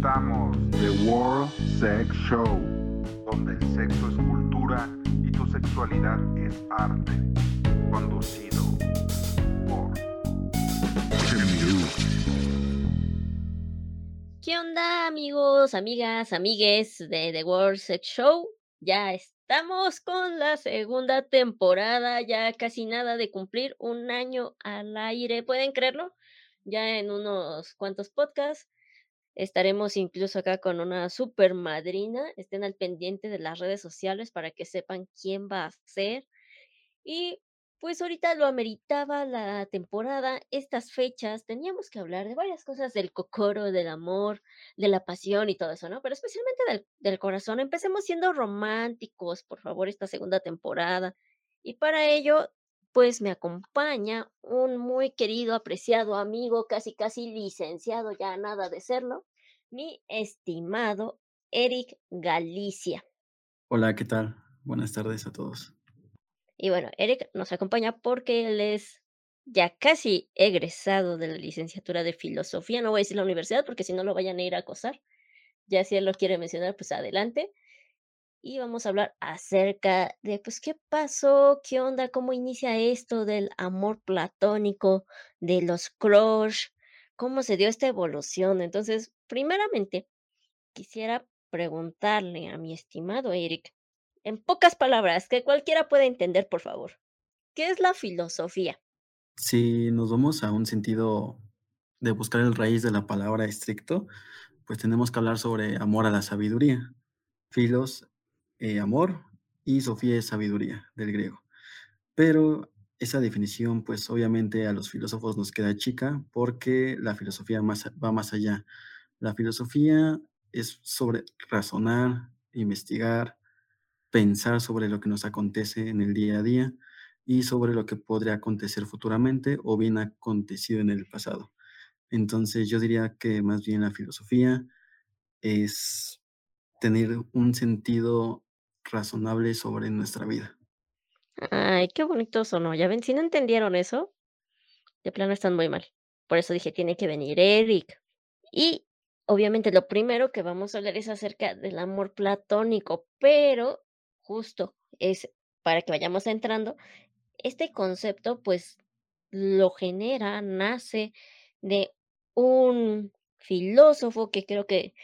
presentamos The World Sex Show, donde el sexo es cultura y tu sexualidad es arte. Conducido por. ¿Qué onda, amigos, amigas, amigues de The World Sex Show? Ya estamos con la segunda temporada, ya casi nada de cumplir un año al aire. ¿Pueden creerlo? Ya en unos cuantos podcasts estaremos incluso acá con una super madrina. Estén al pendiente de las redes sociales para que sepan quién va a ser. Y pues ahorita lo ameritaba la temporada, estas fechas, teníamos que hablar de varias cosas del cocoro, del amor, de la pasión y todo eso, ¿no? Pero especialmente del, del corazón. Empecemos siendo románticos, por favor, esta segunda temporada. Y para ello, pues me acompaña un muy querido, apreciado amigo, casi casi licenciado, ya nada de serlo, mi estimado Eric Galicia. Hola, ¿qué tal? Buenas tardes a todos. Y bueno, Eric nos acompaña porque él es ya casi egresado de la licenciatura de filosofía. No voy a decir la universidad porque si no lo vayan a ir a acosar. Ya si él lo quiere mencionar, pues adelante. Y vamos a hablar acerca de, pues, qué pasó, qué onda, cómo inicia esto del amor platónico, de los crush, cómo se dio esta evolución. Entonces, primeramente, quisiera preguntarle a mi estimado Eric, en pocas palabras, que cualquiera pueda entender, por favor. ¿Qué es la filosofía? Si nos vamos a un sentido de buscar el raíz de la palabra estricto, pues tenemos que hablar sobre amor a la sabiduría. Filos, eh, amor, y Sofía es sabiduría, del griego. Pero esa definición, pues obviamente a los filósofos nos queda chica porque la filosofía más, va más allá. La filosofía es sobre razonar, investigar, pensar sobre lo que nos acontece en el día a día y sobre lo que podría acontecer futuramente o bien acontecido en el pasado. Entonces yo diría que más bien la filosofía es tener un sentido razonable sobre nuestra vida. Ay, qué bonito sonó. Ya ven, si no entendieron eso, de plano están muy mal. Por eso dije, tiene que venir Eric. Y obviamente lo primero que vamos a hablar es acerca del amor platónico, pero justo es para que vayamos entrando, este concepto pues lo genera, nace de un filósofo que creo que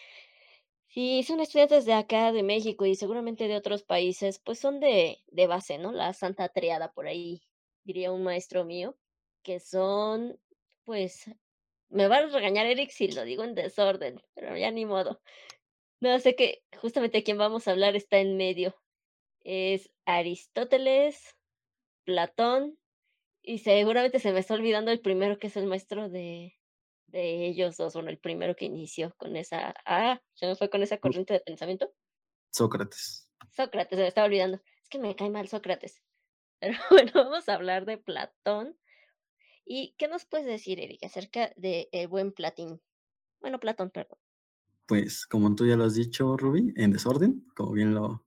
si son estudiantes de acá, de México y seguramente de otros países, pues son de, de base, ¿no? La Santa Triada, por ahí diría un maestro mío, que son, pues, me va a regañar Eric si lo digo en desorden, pero ya ni modo. No sé que justamente quien vamos a hablar está en medio. Es Aristóteles, Platón, y seguramente se me está olvidando el primero que es el maestro de, de ellos dos, bueno, el primero que inició con esa, ah, se me fue con esa corriente de pensamiento. Sócrates. Sócrates, se me estaba olvidando. Es que me cae mal Sócrates. Pero bueno, vamos a hablar de Platón. ¿Y qué nos puedes decir, Eric, acerca de el buen Platín? Bueno, Platón, perdón. Pues como tú ya lo has dicho, Ruby, en desorden, como bien lo,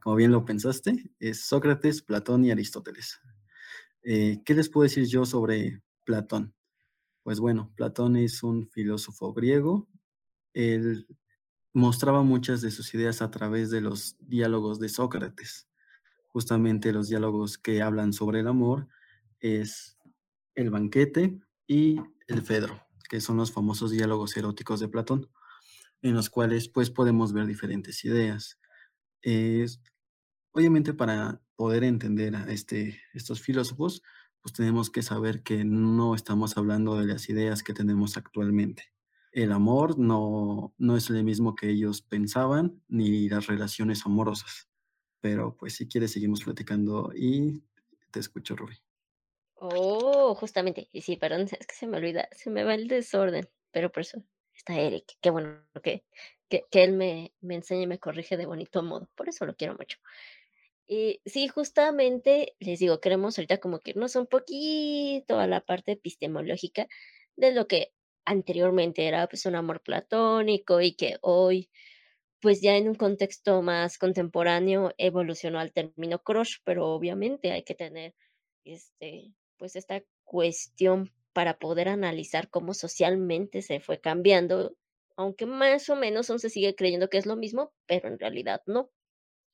como bien lo pensaste, es Sócrates, Platón y Aristóteles. Eh, ¿qué les puedo decir yo sobre Platón? Pues bueno, Platón es un filósofo griego. Él mostraba muchas de sus ideas a través de los diálogos de Sócrates. Justamente los diálogos que hablan sobre el amor es el banquete y el Fedro, que son los famosos diálogos eróticos de Platón, en los cuales pues podemos ver diferentes ideas. Es, obviamente para poder entender a este, estos filósofos, pues tenemos que saber que no estamos hablando de las ideas que tenemos actualmente. El amor no, no es el mismo que ellos pensaban, ni las relaciones amorosas. Pero pues si quieres seguimos platicando y te escucho, Rubí. Oh, justamente. Y sí, perdón, es que se me olvida, se me va el desorden. Pero por eso está Eric. Qué bueno que, que, que él me, me enseña y me corrige de bonito modo. Por eso lo quiero mucho. Y sí, justamente les digo, queremos ahorita como que irnos un poquito a la parte epistemológica de lo que anteriormente era pues un amor platónico y que hoy pues ya en un contexto más contemporáneo evolucionó al término crush, pero obviamente hay que tener este pues esta cuestión para poder analizar cómo socialmente se fue cambiando aunque más o menos aún se sigue creyendo que es lo mismo, pero en realidad no.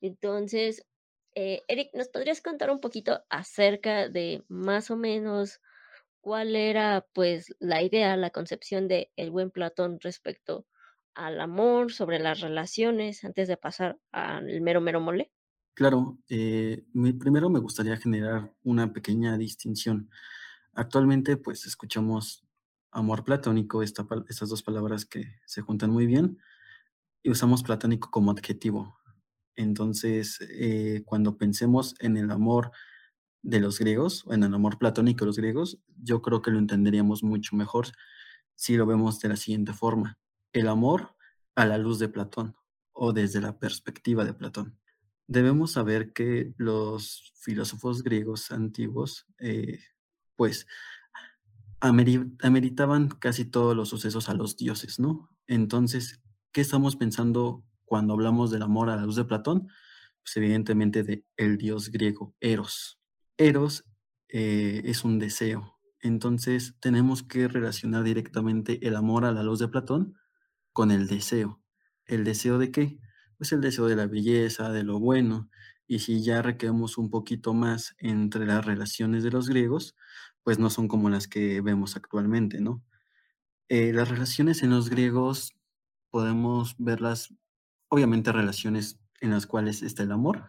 Entonces, eh, Eric, ¿nos podrías contar un poquito acerca de más o menos cuál era pues la idea, la concepción de el buen Platón respecto al amor, sobre las relaciones, antes de pasar al mero mero mole? Claro, eh, primero me gustaría generar una pequeña distinción. Actualmente, pues escuchamos amor platónico, esta estas dos palabras que se juntan muy bien, y usamos platónico como adjetivo. Entonces, eh, cuando pensemos en el amor de los griegos, en el amor platónico de los griegos, yo creo que lo entenderíamos mucho mejor si lo vemos de la siguiente forma. El amor a la luz de Platón, o desde la perspectiva de Platón. Debemos saber que los filósofos griegos antiguos, eh, pues, ameri- ameritaban casi todos los sucesos a los dioses, ¿no? Entonces, ¿qué estamos pensando cuando hablamos del amor a la luz de Platón? Pues evidentemente de el dios griego Eros. Eros eh, es un deseo. Entonces, tenemos que relacionar directamente el amor a la luz de Platón con el deseo. ¿El deseo de qué? Pues el deseo de la belleza, de lo bueno. Y si ya requeremos un poquito más entre las relaciones de los griegos, pues no son como las que vemos actualmente, ¿no? Eh, las relaciones en los griegos podemos verlas, obviamente relaciones en las cuales está el amor,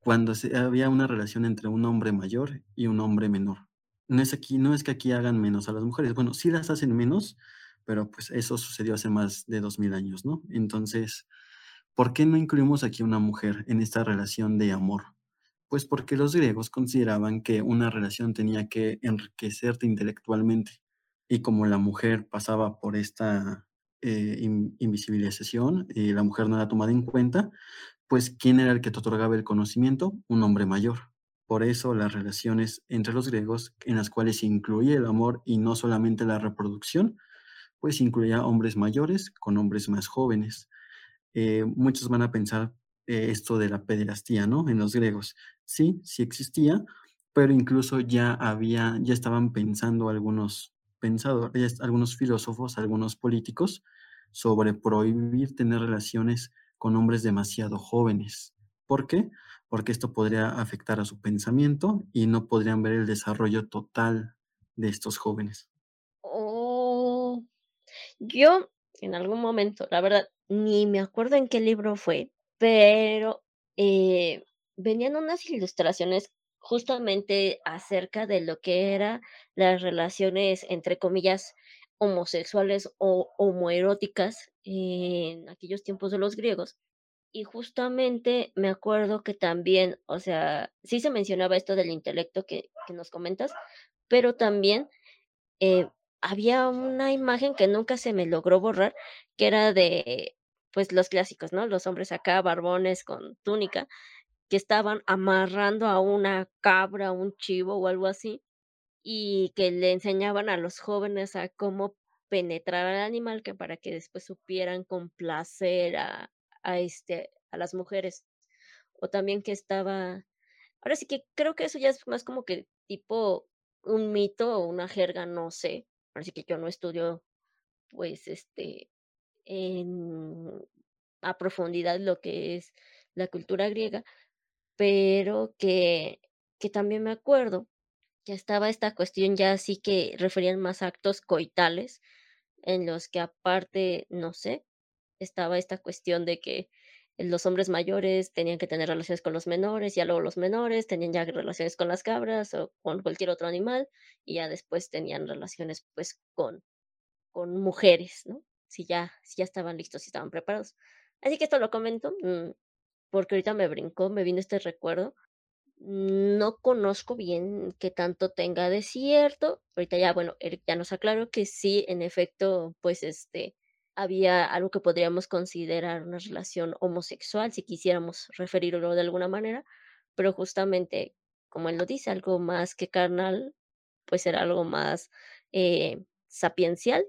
cuando se- había una relación entre un hombre mayor y un hombre menor. No es aquí, no es que aquí hagan menos a las mujeres, bueno, sí las hacen menos, pero pues eso sucedió hace más de dos mil años, ¿no? Entonces, ¿por qué no incluimos aquí una mujer en esta relación de amor? Pues porque los griegos consideraban que una relación tenía que enriquecerte intelectualmente y como la mujer pasaba por esta eh, in- invisibilización y la mujer no era tomada en cuenta, pues ¿quién era el que te otorgaba el conocimiento? Un hombre mayor. Por eso las relaciones entre los griegos, en las cuales se incluía el amor y no solamente la reproducción, pues incluía hombres mayores con hombres más jóvenes. Eh, muchos van a pensar eh, esto de la pederastía, ¿no? En los griegos. Sí, sí existía, pero incluso ya había, ya estaban pensando algunos pensadores, algunos filósofos, algunos políticos sobre prohibir tener relaciones con hombres demasiado jóvenes. ¿Por qué? Porque esto podría afectar a su pensamiento y no podrían ver el desarrollo total de estos jóvenes. Oh, yo en algún momento, la verdad, ni me acuerdo en qué libro fue, pero eh, venían unas ilustraciones justamente acerca de lo que eran las relaciones, entre comillas, homosexuales o homoeróticas en aquellos tiempos de los griegos. Y justamente me acuerdo que también, o sea, sí se mencionaba esto del intelecto que, que nos comentas, pero también eh, había una imagen que nunca se me logró borrar, que era de, pues, los clásicos, ¿no? Los hombres acá, barbones con túnica, que estaban amarrando a una cabra, un chivo o algo así, y que le enseñaban a los jóvenes a cómo penetrar al animal, que para que después supieran complacer a a, este, a las mujeres. O también que estaba ahora sí que creo que eso ya es más como que tipo un mito o una jerga, no sé. Ahora sí que yo no estudio, pues, este, en a profundidad lo que es la cultura griega, pero que que también me acuerdo que estaba esta cuestión ya así que referían más actos coitales, en los que aparte, no sé, estaba esta cuestión de que los hombres mayores tenían que tener relaciones con los menores, ya luego los menores tenían ya relaciones con las cabras o con cualquier otro animal, y ya después tenían relaciones, pues, con con mujeres, ¿no? Si ya si ya estaban listos, si estaban preparados. Así que esto lo comento, mm, porque ahorita me brincó, me vino este recuerdo. No conozco bien qué tanto tenga de cierto. Ahorita ya, bueno, Eric ya nos aclaró que sí, en efecto, pues, este, había algo que podríamos considerar una relación homosexual, si quisiéramos referirlo de alguna manera, pero justamente, como él lo dice, algo más que carnal, pues era algo más, eh, sapiencial,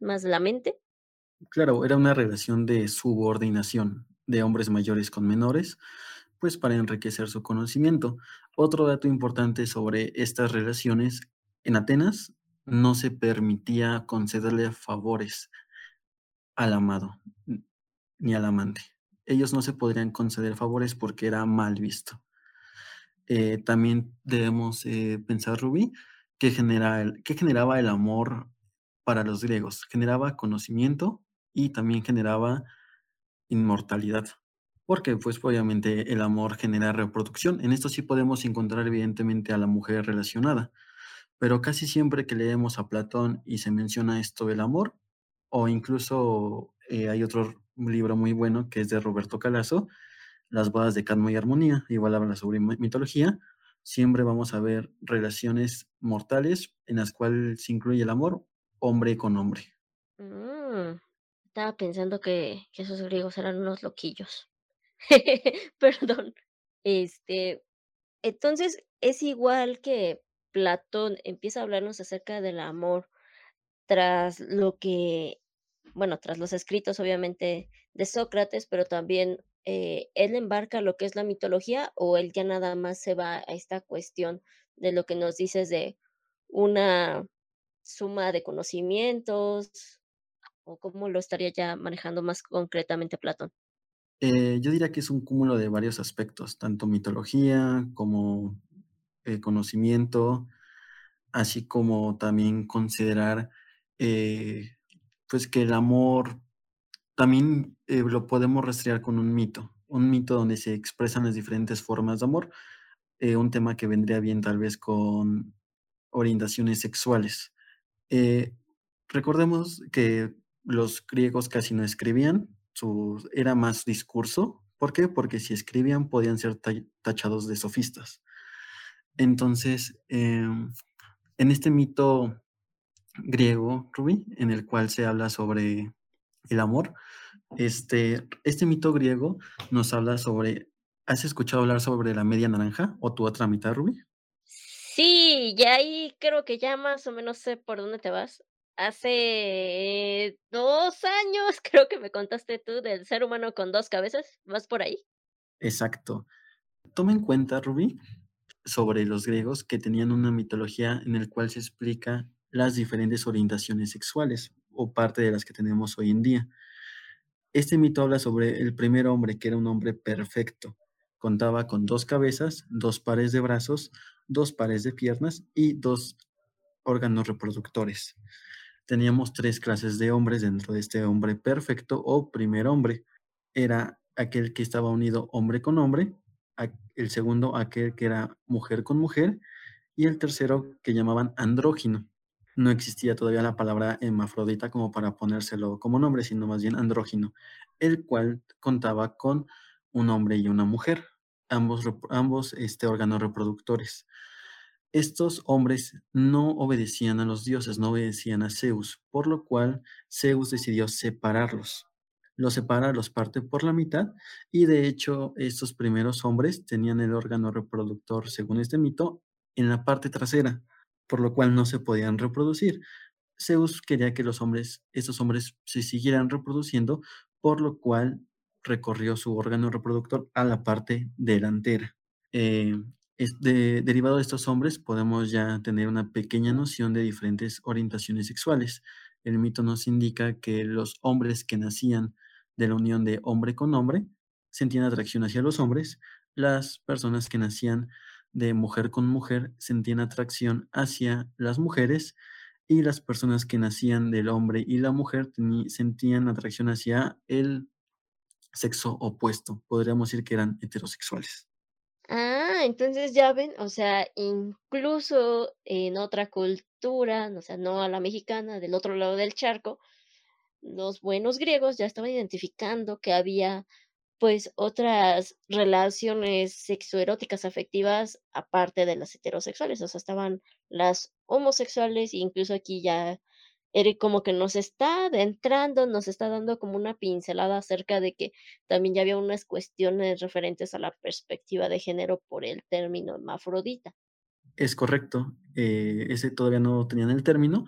más la mente. Claro, era una relación de subordinación de hombres mayores con menores, pues para enriquecer su conocimiento. Otro dato importante sobre estas relaciones, en Atenas no se permitía concederle favores al amado ni al amante. Ellos no se podrían conceder favores porque era mal visto. Eh, también debemos eh, pensar, Rubí, que, genera que generaba el amor para los griegos. Generaba conocimiento y también generaba inmortalidad. Porque, pues, obviamente el amor genera reproducción. En esto sí podemos encontrar, evidentemente, a la mujer relacionada. Pero casi siempre que leemos a Platón y se menciona esto del amor, o incluso eh, hay otro libro muy bueno que es de Roberto Calazo, Las bodas de Cadmo y Armonía, igual habla sobre mitología, siempre vamos a ver relaciones mortales en las cuales se incluye el amor hombre con hombre. Mm, estaba pensando que, esos griegos eran unos loquillos. Perdón. Este, entonces es igual que Platón empieza a hablarnos acerca del amor tras lo que, bueno, tras los escritos obviamente de Sócrates, pero también eh, él embarca lo que es la mitología o él ya nada más se va a esta cuestión de lo que nos dices de una suma de conocimientos o cómo lo estaría ya manejando más concretamente Platón. Eh, yo diría que es un cúmulo de varios aspectos, tanto mitología como eh, conocimiento, así como también considerar eh, pues que el amor también lo podemos rastrear con un mito, un mito donde se expresan las diferentes formas de amor, un tema que vendría bien tal vez con orientaciones sexuales. recordemos que los griegos casi no escribían, era más discurso. ¿Por qué? Porque si escribían podían ser tachados de sofistas. Entonces, em, en este mito griego, Rubí, en el cual se habla sobre el amor, este, este mito griego nos habla sobre, ¿has escuchado hablar sobre la media naranja o tu otra mitad, Rubí? Sí, ya ahí creo que ya más o menos sé por dónde te vas. Hace dos años creo que me contaste tú del ser humano con dos cabezas, ¿vas por ahí? Exacto. Toma en cuenta, Rubí, sobre los griegos que tenían una mitología en el cual se explica las diferentes orientaciones sexuales o parte de las que tenemos hoy en día. Este mito habla sobre el primer hombre, que era un hombre perfecto. Contaba con dos cabezas, dos pares de brazos, dos pares de piernas y dos órganos reproductores teníamos tres clases de hombres dentro de este hombre perfecto o primer hombre. Era aquel que estaba unido hombre con hombre, el segundo aquel que era mujer con mujer y el tercero que llamaban andrógino. No existía todavía la palabra hemafrodita como para ponérselo como nombre, sino más bien andrógino, el cual contaba con un hombre y una mujer, ambos, ambos este, órganos reproductores. Estos hombres no obedecían a los dioses, no obedecían a Zeus, por lo cual Zeus decidió separarlos. Los separa, los parte por la mitad y de hecho estos primeros hombres tenían el órgano reproductor, según este mito, en la parte trasera, por lo cual no se podían reproducir. Zeus quería que los hombres, estos hombres se siguieran reproduciendo, por lo cual recorrió su órgano reproductor a la parte delantera. Eh, derivado de estos hombres podemos ya tener una pequeña noción de diferentes orientaciones sexuales. El mito nos indica que los hombres que nacían de la unión de hombre con hombre sentían atracción hacia los hombres, las personas que nacían de mujer con mujer sentían atracción hacia las mujeres y las personas que nacían del hombre y la mujer sentían atracción hacia el sexo opuesto. Podríamos decir que eran heterosexuales. Ah, entonces ya ven, o sea, incluso en otra cultura, o sea, no a la mexicana, del otro lado del charco, los buenos griegos ya estaban identificando que había pues otras relaciones sexoeróticas afectivas aparte de las heterosexuales, o sea, estaban las homosexuales, e incluso aquí ya Eric como que nos está adentrando, nos está dando como una pincelada acerca de que también ya había unas cuestiones referentes a la perspectiva de género por el término hermafrodita. Es correcto, eh, ese todavía no tenían el término,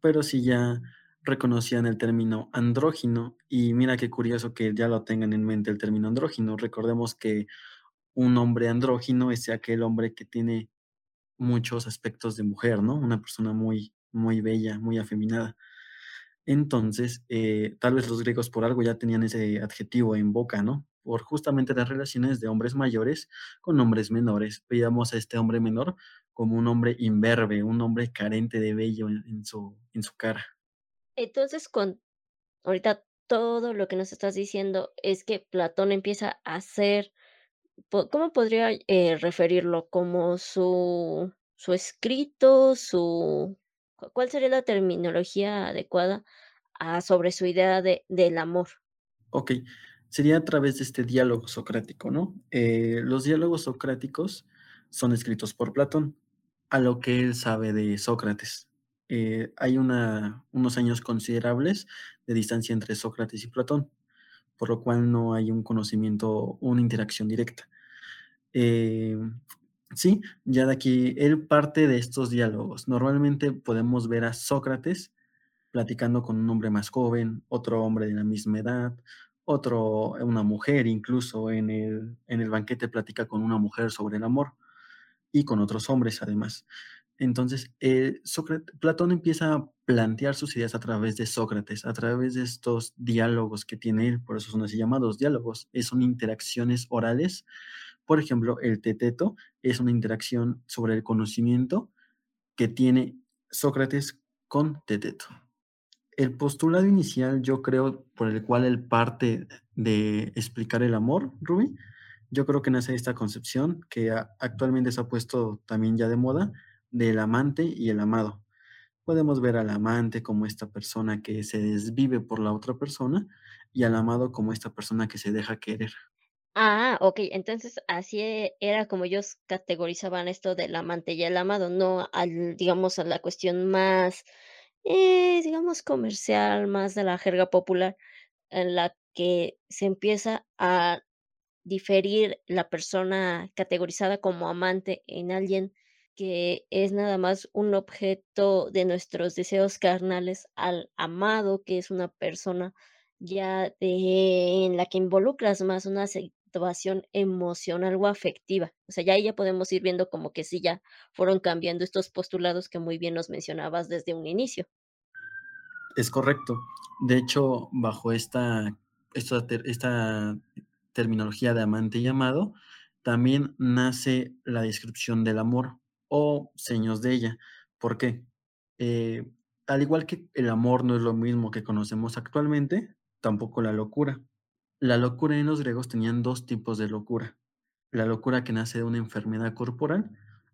pero sí ya reconocían el término andrógino y mira qué curioso que ya lo tengan en mente el término andrógino. Recordemos que un hombre andrógino es aquel hombre que tiene muchos aspectos de mujer, ¿no? Una persona muy muy bella, muy afeminada. Entonces, eh, tal vez los griegos por algo ya tenían ese adjetivo en boca, ¿no? Por justamente las relaciones de hombres mayores con hombres menores. Veíamos a este hombre menor como un hombre imberbe, un hombre carente de vello en, su, en su cara. Entonces, con ahorita todo lo que nos estás diciendo es que Platón empieza a po- ¿cómo podría eh, referirlo? Como su, su escrito, su, ¿cuál sería la terminología adecuada a, sobre su idea de, del amor? Ok, sería a través de este diálogo socrático, ¿no? Eh, los diálogos socráticos son escritos por Platón, a lo que él sabe de Sócrates. Eh, hay una, unos años considerables de distancia entre Sócrates y Platón, por lo cual no hay un conocimiento, una interacción directa. Eh, sí, ya de aquí, él parte de estos diálogos. Normalmente podemos ver a Sócrates platicando con un hombre más joven, otro hombre de la misma edad, otro, una mujer incluso en el, en el banquete platica con una mujer sobre el amor y con otros hombres además. Entonces, eh, Sócrates, Platón empieza a plantear sus ideas a través de Sócrates, a través de estos diálogos que tiene él, por eso son así llamados diálogos, eh, son interacciones orales. Por ejemplo, el teteto es una interacción sobre el conocimiento que tiene Sócrates con Teteto. El postulado inicial, yo creo, por el cual él parte de explicar el amor, Ruby, yo creo que nace esta concepción que actualmente se ha puesto también ya de moda del amante y el amado. Podemos ver al amante como esta persona que se desvive por la otra persona y al amado como esta persona que se deja querer. Ah, ok, entonces así e- era como ellos categorizaban esto del amante y el amado, no al, digamos, a la cuestión más, eh, digamos, comercial, más de la jerga popular, en la que se empieza a diferir la persona categorizada como amante en alguien que es nada más un objeto de nuestros deseos carnales al amado, que es una persona ya de en la que involucras más una situación emocional o afectiva. O sea, ya ahí ya podemos ir viendo como que sí ya fueron cambiando estos postulados que muy bien nos mencionabas desde un inicio. Es correcto. De hecho, bajo esta, esta, ter- esta terminología de amante y amado, también nace la descripción del amor o seños de ella. ¿Por qué? Eh, al igual que el amor no es lo mismo que conocemos actualmente, tampoco la locura. La locura en los griegos tenían dos tipos de locura la locura que nace de una enfermedad corporal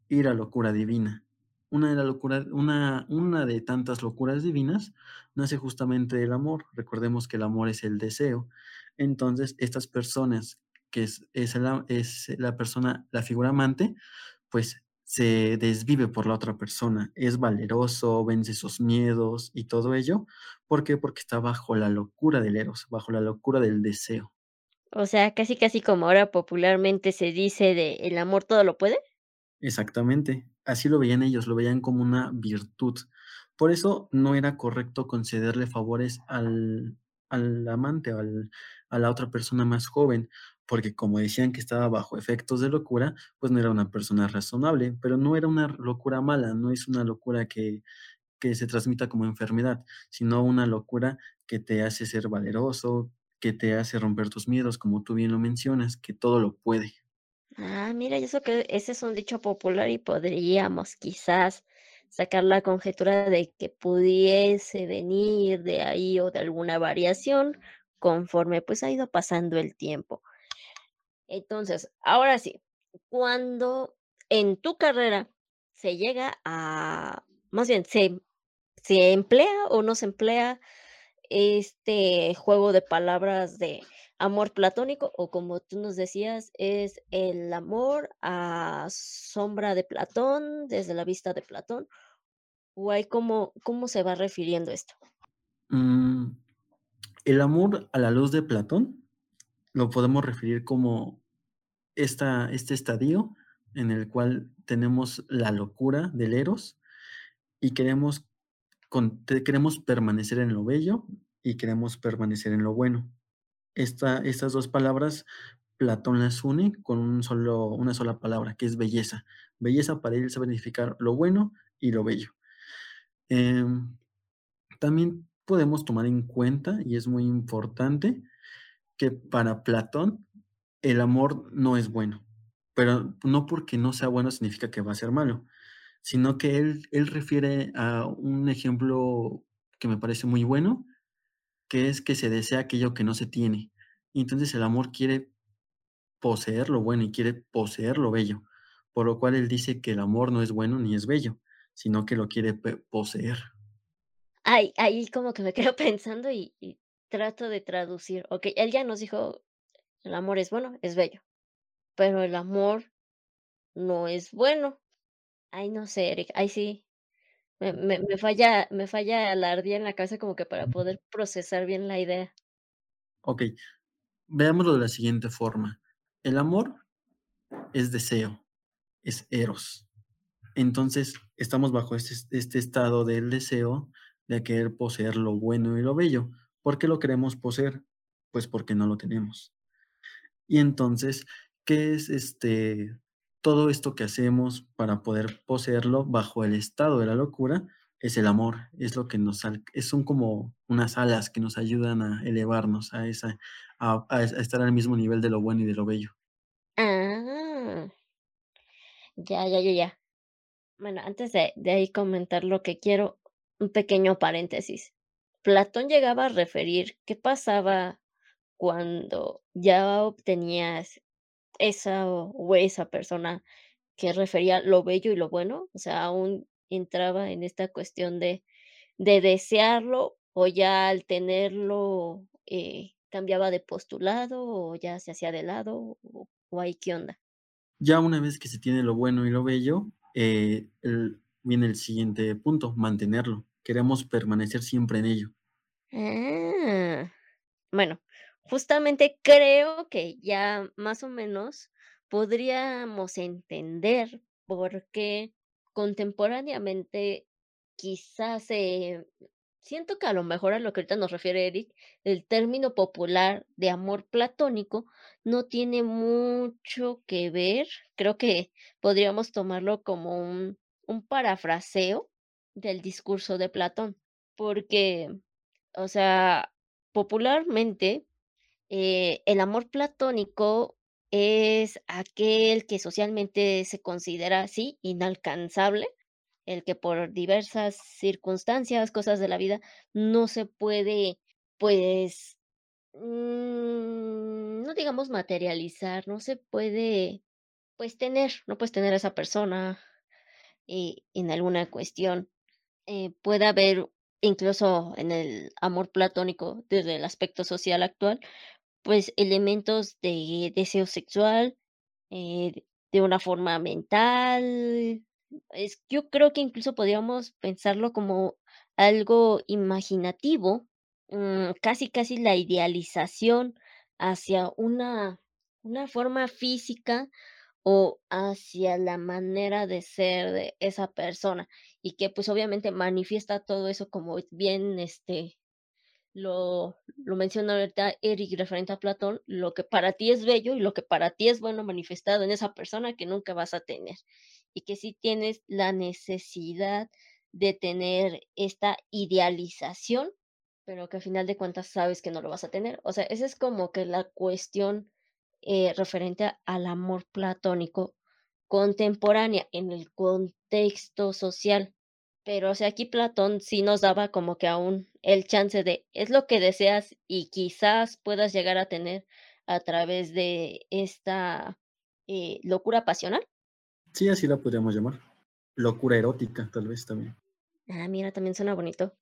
y la locura divina. Una de, la locura, una, de tantas locuras divinas nace justamente del amor. Recordemos que el amor es el deseo. Entonces, estas personas, que es, es la persona, la figura amante, pues se desvive por la otra persona, es valeroso, vence sus miedos y todo ello. ¿Por qué? Porque está bajo la locura del eros, bajo la locura del deseo. O sea, casi, casi como ahora popularmente se dice de el amor todo lo puede. Exactamente, así lo veían ellos, lo veían como una virtud. Por eso no era correcto concederle favores al, al amante o al- a la otra persona más joven, porque como decían que estaba bajo efectos de locura, pues no era una persona razonable, pero no era una locura mala, no es una locura que, que se transmita como enfermedad, sino una locura que te hace ser valeroso, que te hace romper tus miedos, como tú bien lo mencionas, que todo lo puede. Ah, mira, y eso que ese es un dicho popular y podríamos quizás sacar la conjetura de que pudiese venir de ahí o de alguna variación conforme pues ha ido pasando el tiempo. Entonces, ahora sí, cuando en tu carrera se llega a, más bien, se, se emplea o no se emplea este juego de palabras de amor platónico o como tú nos decías, es el amor a sombra de Platón, desde la vista de Platón, o hay cómo, cómo se va refiriendo esto. Mm, el amor a la luz de Platón lo podemos referir como esta, este estadio en el cual tenemos la locura del eros y queremos, queremos permanecer en lo bello y queremos permanecer en lo bueno. Esta, estas dos palabras Platón las une con solo, una sola palabra, que es belleza. Belleza para él sabe significar lo bueno y lo bello. Em, también podemos tomar en cuenta, y es muy importante, que para Platón el amor no es bueno, pero no porque no sea bueno significa que va a ser malo, sino que él, él refiere a un ejemplo que me parece muy bueno, que es que se desea aquello que no se tiene. Entonces el amor quiere poseer lo bueno y quiere poseer lo bello, por lo cual él dice que el amor no es bueno ni es bello, sino que lo quiere poseer. Ay, ahí como que me quedo pensando y, y trato de traducir. Ok, él ya nos dijo, el amor es bueno, es bello, pero el amor no es bueno. Ay, no sé, Eric, ahí sí, me, me, me falla, me falla la ardilla en la cabeza como que para poder procesar bien la idea. Ok, veámoslo de la siguiente forma. El amor es deseo, es eros. Entonces, estamos bajo este, este estado del deseo de querer poseer lo bueno y lo bello. ¿Por qué lo queremos poseer? Pues porque no lo tenemos. Y entonces, ¿qué es este todo esto que hacemos para poder poseerlo bajo el estado de la locura? Es el amor, es lo que nos son como unas alas que nos ayudan a elevarnos a esa a, a estar al mismo nivel de lo bueno y de lo bello. Ah, ya, ya, ya, ya. Bueno, antes de, de ahí comentar lo que quiero, un pequeño paréntesis. Platón llegaba a referir qué pasaba cuando ya obtenías esa o, esa persona que refería lo bello y lo bueno, o sea, aún entraba en esta cuestión de, de desearlo o ya al tenerlo eh, cambiaba de postulado o ya se hacía de lado o, o ahí qué onda. Ya una vez que se tiene lo bueno y lo bello, eh, el- viene el siguiente punto, mantenerlo. Queremos permanecer siempre en ello. Ah, bueno, justamente creo que ya más o menos podríamos entender por qué contemporáneamente quizás eh, siento que a lo mejor a lo que ahorita nos refiere Eric, el término popular de amor platónico no tiene mucho que ver. Creo que podríamos tomarlo como un, un parafraseo del discurso de Platón, porque o sea, popularmente, eh, el amor platónico es aquel que socialmente se considera así, inalcanzable, el que por diversas circunstancias, cosas de la vida, no se puede, pues, mm, no digamos materializar, no se puede, pues, tener, no puedes tener a esa persona eh, en alguna cuestión. Eh, puede haber, incluso en el amor platónico, desde el aspecto social actual, pues elementos de deseo sexual, eh, de una forma mental. Es, yo creo que incluso podríamos pensarlo como algo imaginativo, mm, casi casi la idealización hacia una, una forma física o hacia la manera de ser de esa persona y que pues obviamente manifiesta todo eso como bien este lo, lo menciona ahorita Eric referente a Platón, lo que para ti es bello y lo que para ti es bueno manifestado en esa persona que nunca vas a tener y que sí tienes la necesidad de tener esta idealización, pero que al final de cuentas sabes que no lo vas a tener. O sea, esa es como que la cuestión eh, referente al amor platónico contemporánea en el contexto social. Pero, o sea, aquí Platón sí nos daba como que aún el chance de, es lo que deseas y quizás puedas llegar a tener a través de esta eh, locura pasional. Sí, así la podríamos llamar. Locura erótica, tal vez también. Ah, mira, también suena bonito.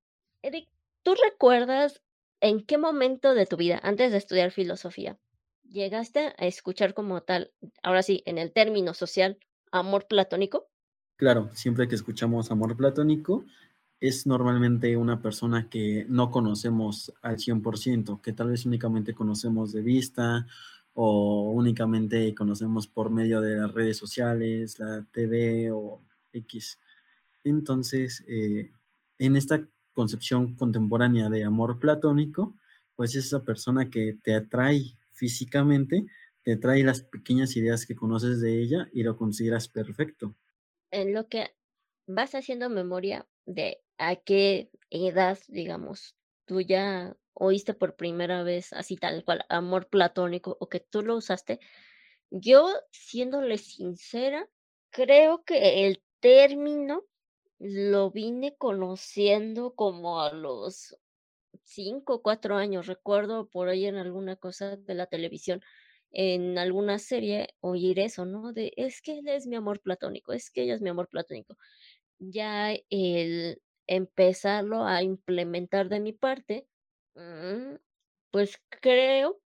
Eric, ¿tú recuerdas en qué momento de tu vida, antes de estudiar filosofía, llegaste a escuchar como tal, ahora sí, en el término social, amor platónico? Claro, siempre que escuchamos amor platónico, es normalmente una persona que no conocemos al 100%, que tal vez únicamente conocemos de vista o únicamente conocemos por medio de las redes sociales, la TV o X. Entonces, eh, en esta concepción contemporánea de amor platónico, pues es esa persona que te atrae físicamente, te trae las pequeñas ideas que conoces de ella y lo consideras perfecto. En lo que vas haciendo memoria de a qué edad, digamos, tú ya oíste por primera vez así tal cual, amor platónico o que tú lo usaste. Yo, siéndole sincera, creo que el término lo vine conociendo como a los 5 o 4 años. Recuerdo por ahí en alguna cosa de la televisión, en alguna serie, oír eso, ¿no? De es que él es mi amor platónico, es que ella es mi amor platónico. Ya el empezarlo a implementar de mi parte, mm, pues creo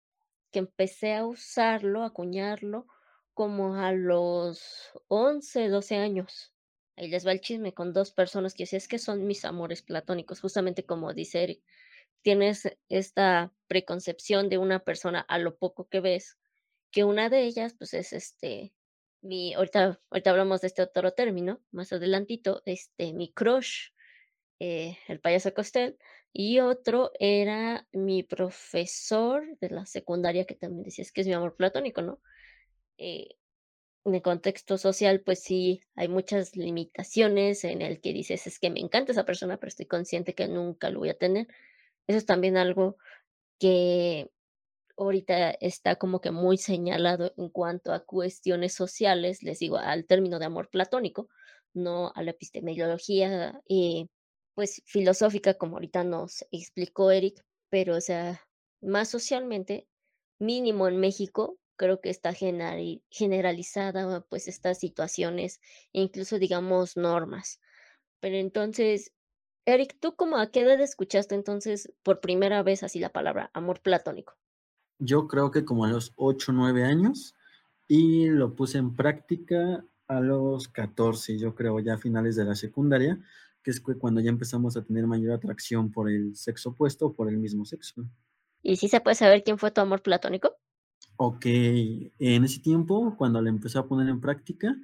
que empecé a usarlo, a acuñarlo como a los 11, 12 años. Ahí les va el chisme con 2 personas que sí es que son mis amores platónicos, justamente como dice Eric, tienes esta preconcepción de una persona a lo poco que ves, que una de ellas, pues, es, este, mi ahorita ahorita hablamos de este otro término, más adelantito, este, mi crush, eh, el payaso Costel, y otro era mi profesor de la secundaria, que también decía: "Es que es mi amor platónico", ¿no? Eh, en el contexto social, pues sí, hay muchas limitaciones en el que dices: "Es que me encanta esa persona, pero estoy consciente que nunca lo voy a tener". Eso es también algo que ahorita está como que muy señalado en cuanto a cuestiones sociales, les digo, al término de amor platónico, no a la epistemología, eh, pues, filosófica, como ahorita nos explicó Eric, pero, o sea, más socialmente, mínimo en México, creo que está generalizada, pues, estas situaciones, incluso, digamos, normas. Pero entonces, Eric, ¿tú como a qué edad escuchaste entonces por primera vez así la palabra amor platónico? Yo creo que como a los 8 o 9 años, y lo puse en práctica a los 14, yo creo, ya a finales de la secundaria, que es cuando ya empezamos a tener mayor atracción por el sexo opuesto o por el mismo sexo. ¿Y sí se puede saber quién fue tu amor platónico? Okey, en ese tiempo, cuando la empecé a poner en práctica,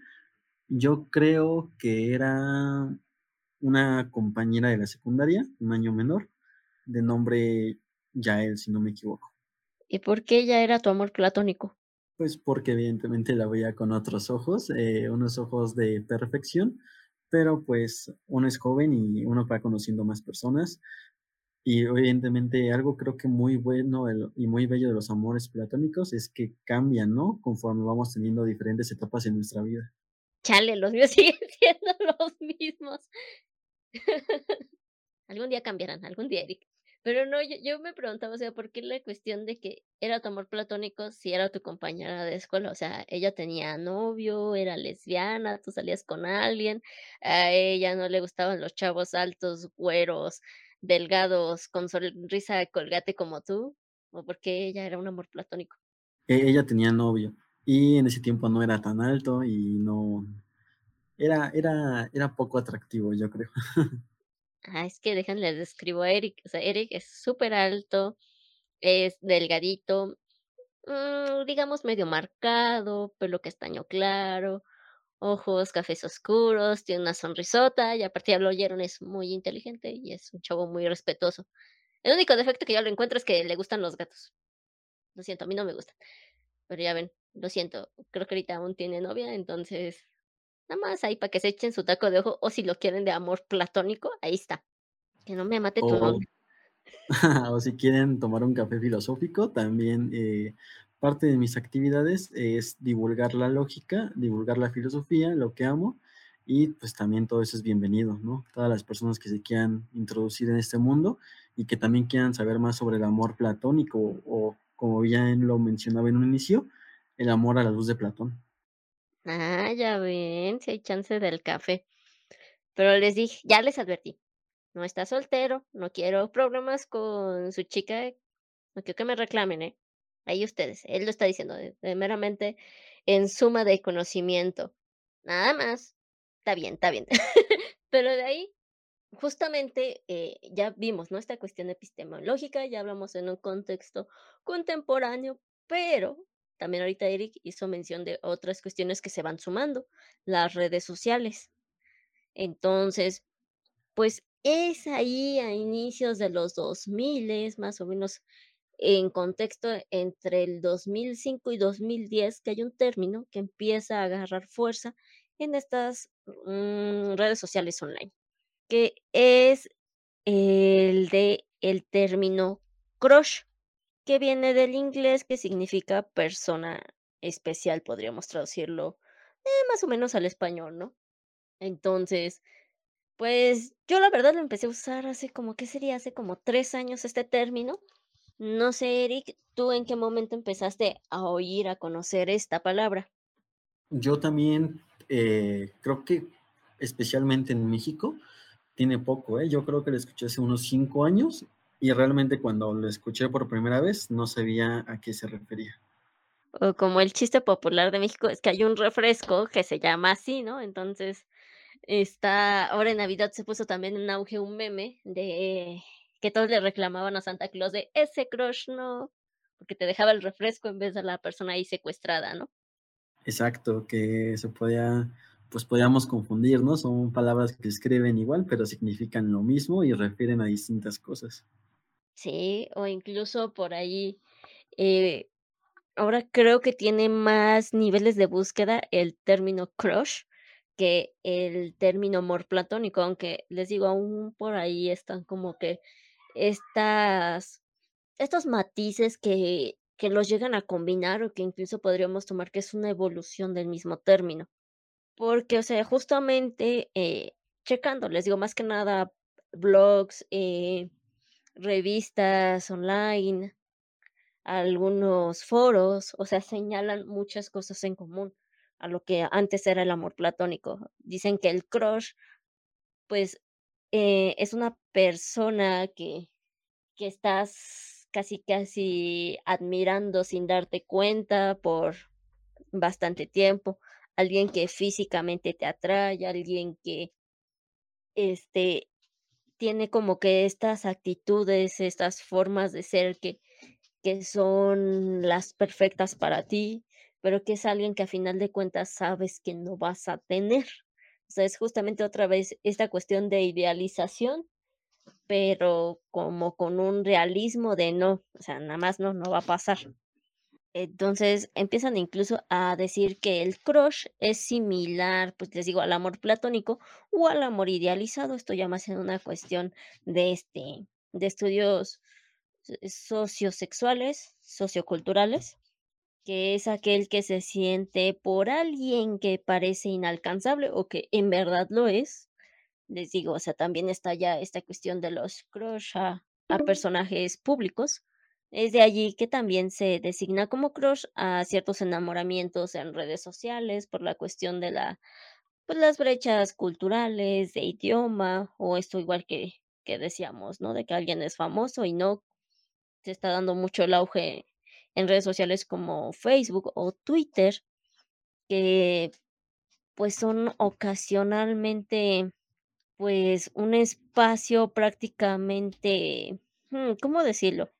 yo creo que era una compañera de la secundaria, un año menor, de nombre Yael, si no me equivoco. ¿Y por qué ella era tu amor platónico? Pues, porque evidentemente la veía con otros ojos, eh, unos ojos de perfección, pero, pues, uno es joven y uno va conociendo más personas. Y evidentemente algo creo que muy bueno y muy bello de los amores platónicos es que cambian, ¿no?, conforme vamos teniendo diferentes etapas en nuestra vida. Chale, los míos siguen siendo los mismos. Algún día cambiarán, algún día, Eric. Pero no, yo yo me preguntaba, o sea, ¿por qué la cuestión de que era tu amor platónico si era tu compañera de escuela? O sea, ella tenía novio, era lesbiana, tú salías con alguien, a ella no le gustaban los chavos altos, güeros, delgados, con sonrisa Colgate como tú, ¿o por qué ella era un amor platónico? E ella tenía novio, y en ese tiempo no era tan alto y no era era era poco atractivo, yo creo. Ah, es que déjenles describo a Eric, o sea, Eric es superalto, es delgadito, mm, digamos medio marcado, pelo castaño claro, ojos cafés oscuros, tiene una sonrisota y aparte ya lo oyeron, es muy inteligente y es un chavo muy respetuoso. El único defecto que yo le encuentro es que le gustan los gatos. Lo siento, a mí no me gustan. Pero ya ven, lo siento, creo que ahorita aún tiene novia, entonces, nada más ahí para que se echen su taco de ojo, o si lo quieren de amor platónico, ahí está. Que no me mate tu O o si quieren tomar un café filosófico, también, eh, parte de mis actividades es divulgar la lógica, divulgar la filosofía, lo que amo, y pues también todo eso es bienvenido, ¿no? Todas las personas que se quieran introducir en este mundo y que también quieran saber más sobre el amor platónico, o como bien lo mencionaba en un inicio, el amor a la luz de Platón. Ah, ya ven, si hay chance del café. Pero les dije ya les advertí, no está soltero, no quiero problemas con su chica, no quiero que me reclamen, ¿eh? Ahí ustedes, él lo está diciendo meramente en suma de conocimiento, nada más. Está bien, está bien. Pero de ahí, justamente, eh, ya vimos, ¿no?, esta cuestión epistemológica, ya hablamos en un contexto contemporáneo, pero también ahorita Eric hizo mención de otras cuestiones que se van sumando, las redes sociales. Entonces, pues, es ahí a inicios de los 2000, más o menos en contexto entre el 2005 y 2010, que hay un término que empieza a agarrar fuerza en estas, mm, redes sociales online, que es el de el término crush, que viene del inglés, que significa persona especial, podríamos traducirlo, eh, más o menos al español, ¿no? Entonces, pues, yo la verdad lo empecé a usar hace como, ¿qué sería? Hace como 3 años este término. No sé, Eric, ¿tú en qué momento empezaste a oír, a conocer esta palabra? Yo también eh, creo que especialmente en México tiene poco, ¿eh? Yo creo que lo escuché hace unos cinco años y realmente cuando lo escuché por primera vez no sabía a qué se refería. O como el chiste popular de México es que hay un refresco que se llama así, ¿no? Entonces, está ahora en Navidad se puso también en auge un meme de que todos le reclamaban a Santa Claus de ese crush no, porque te dejaba el refresco en vez de la persona ahí secuestrada, ¿no? Exacto, que se podía, pues podíamos confundir, ¿no? Son palabras que escriben igual, pero significan lo mismo y refieren a distintas cosas. Sí, o incluso por ahí, eh, ahora creo que tiene más niveles de búsqueda el término crush que el término amor platónico, aunque les digo, aún por ahí están como que estas estos matices que que los llegan a combinar o que incluso podríamos tomar que es una evolución del mismo término. Porque, o sea, justamente, eh, checando, les digo, más que nada blogs, eh, revistas online, algunos foros, o sea, señalan muchas cosas en común a lo que antes era el amor platónico. Dicen que el crush, pues, eh, es una persona que que estás casi, casi admirando sin darte cuenta por bastante tiempo, alguien que físicamente te atrae, alguien que este, tiene como que estas actitudes, estas formas de ser que que son las perfectas para ti, pero que es alguien que a final de cuentas sabes que no vas a tener. O sea, es justamente otra vez esta cuestión de idealización, pero como con un realismo de no, o sea, nada más no, no va a pasar. Entonces empiezan incluso a decir que el crush es similar, pues les digo, al amor platónico o al amor idealizado. Esto ya más en una cuestión de este, de estudios so- sociosexuales, socioculturales, que es aquel que se siente por alguien que parece inalcanzable o que en verdad lo es. Les digo, o sea, también está ya esta cuestión de los crush a, a personajes públicos. Es de allí que también se designa como crush a ciertos enamoramientos en redes sociales por la cuestión de la, pues las brechas culturales, de idioma, o esto igual que, que decíamos, ¿no? De que alguien es famoso y no se está dando mucho el auge en redes sociales como Facebook o Twitter, que pues son ocasionalmente pues un espacio prácticamente, mm, ¿cómo decirlo?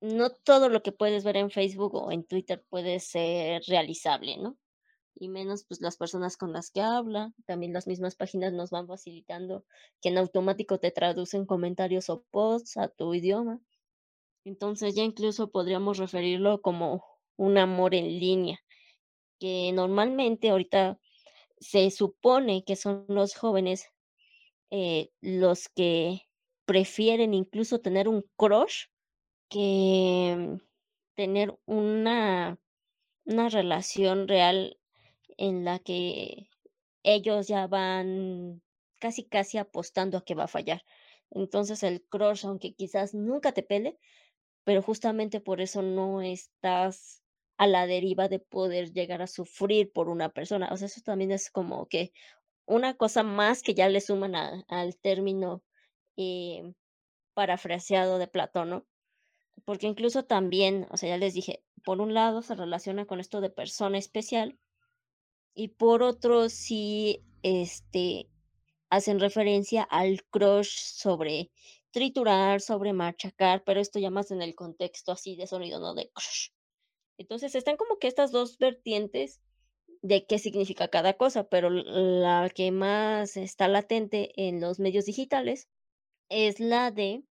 No todo lo que puedes ver en Facebook o en Twitter puede ser realizable, ¿no? Y menos pues las personas con las que habla, también las mismas páginas nos van facilitando que en automático te traducen comentarios o posts a tu idioma. Entonces ya incluso podríamos referirlo como un amor en línea, que normalmente ahorita se supone que son los jóvenes eh, los que prefieren incluso tener un crush que tener una, una relación real en la que ellos ya van casi casi apostando a que va a fallar. Entonces el crush, aunque quizás nunca te pele, pero justamente por eso no estás a la deriva de poder llegar a sufrir por una persona. O sea, eso también es como que una cosa más que ya le suman al término, eh, parafraseado de Platón, ¿no? Porque incluso también, o sea, ya les dije, por un lado se relaciona con esto de persona especial y por otro sí, este, hacen referencia al crush sobre triturar, sobre machacar, pero esto ya más en el contexto así de sonido, ¿no? De crush. Entonces, están como que estas 2 vertientes de qué significa cada cosa, pero la que más está latente en los medios digitales es la de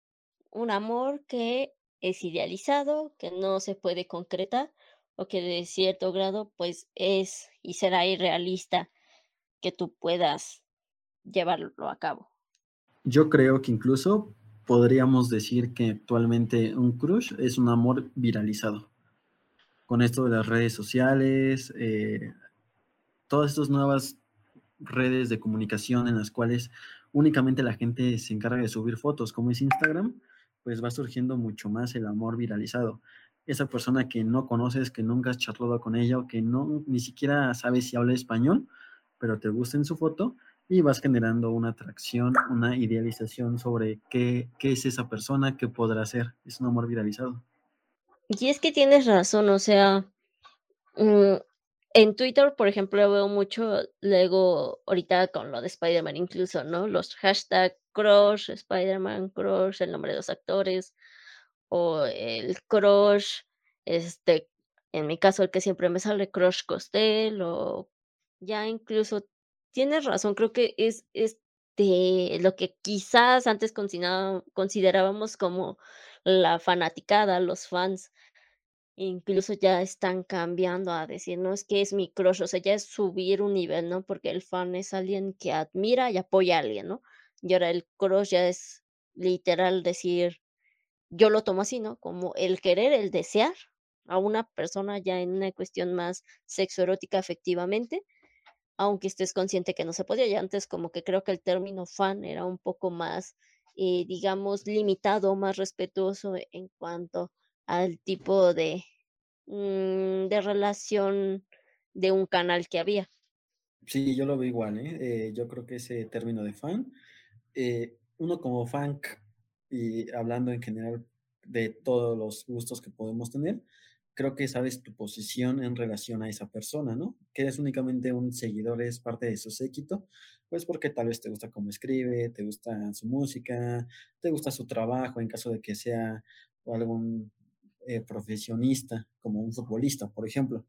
un amor que es idealizado, que no se puede concretar, o que de cierto grado, pues, es y será irrealista que tú puedas llevarlo a cabo. Yo creo que incluso podríamos decir que actualmente un crush es un amor viralizado. Con esto de las redes sociales, eh, todas estas nuevas redes de comunicación en las cuales únicamente la gente se encarga de subir fotos, como es Instagram, pues va surgiendo mucho más el amor viralizado. Esa persona que no conoces, que nunca has charlado con ella o que no ni siquiera sabes si habla español, pero te gusta en su foto y vas generando una atracción, una idealización sobre qué, qué es esa persona, qué podrá ser. Es un amor viralizado. Y es que tienes razón, o sea, mm, en Twitter, por ejemplo, veo mucho, luego, ahorita con lo de Spider-Man incluso, ¿no? Los hashtag crush, Spider-Man, crush, el nombre de los actores, o el crush, este, en mi caso, el que siempre me sale, crush Costel, o ya incluso, tienes razón, creo que es, es de lo que quizás antes considerábamos como la fanaticada, los fans. Incluso ya están cambiando a decir, no es que es mi crush, o sea, ya es subir un nivel, ¿no? Porque el fan es alguien que admira y apoya a alguien, ¿no? Y ahora el crush ya es literal decir, yo lo tomo así, ¿no? Como el querer, el desear a una persona ya en una cuestión más sexoerótica efectivamente, aunque estés consciente que no se podía. Y antes como que creo que el término fan era un poco más, eh, digamos, limitado, más respetuoso en cuanto al tipo de, mm, de relación de un canal que había. Sí, yo lo veo igual, ¿eh? Eh, yo creo que ese término de fan, eh, uno como fan, y hablando en general de todos los gustos que podemos tener, creo que sabes tu posición en relación a esa persona, ¿no? Que eres únicamente un seguidor, es parte de su séquito, pues porque tal vez te gusta cómo escribe, te gusta su música, te gusta su trabajo, en caso de que sea algún eh, profesionista, como un futbolista, por ejemplo.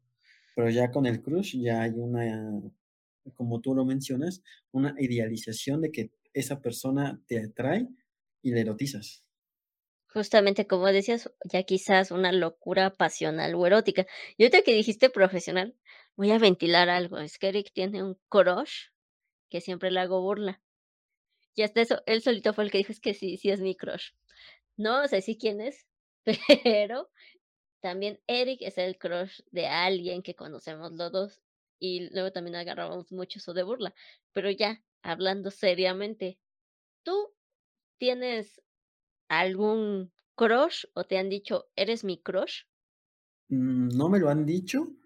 Pero ya con el crush ya hay una, como tú lo mencionas, una idealización de que esa persona te atrae y le erotizas. Justamente como decías, ya quizás una locura pasional o erótica. Y ahorita que dijiste profesional, voy a ventilar algo. Es que Eric tiene un crush que siempre le hago burla. Y hasta eso, él solito fue el que dijo, es que sí, sí es mi crush. No sé si quién es, pero también Eric es el crush de alguien que conocemos los dos. Y luego también agarramos mucho eso de burla. Pero ya, hablando seriamente, ¿tú tienes algún crush o te han dicho, eres mi crush? Mm, No me lo han dicho,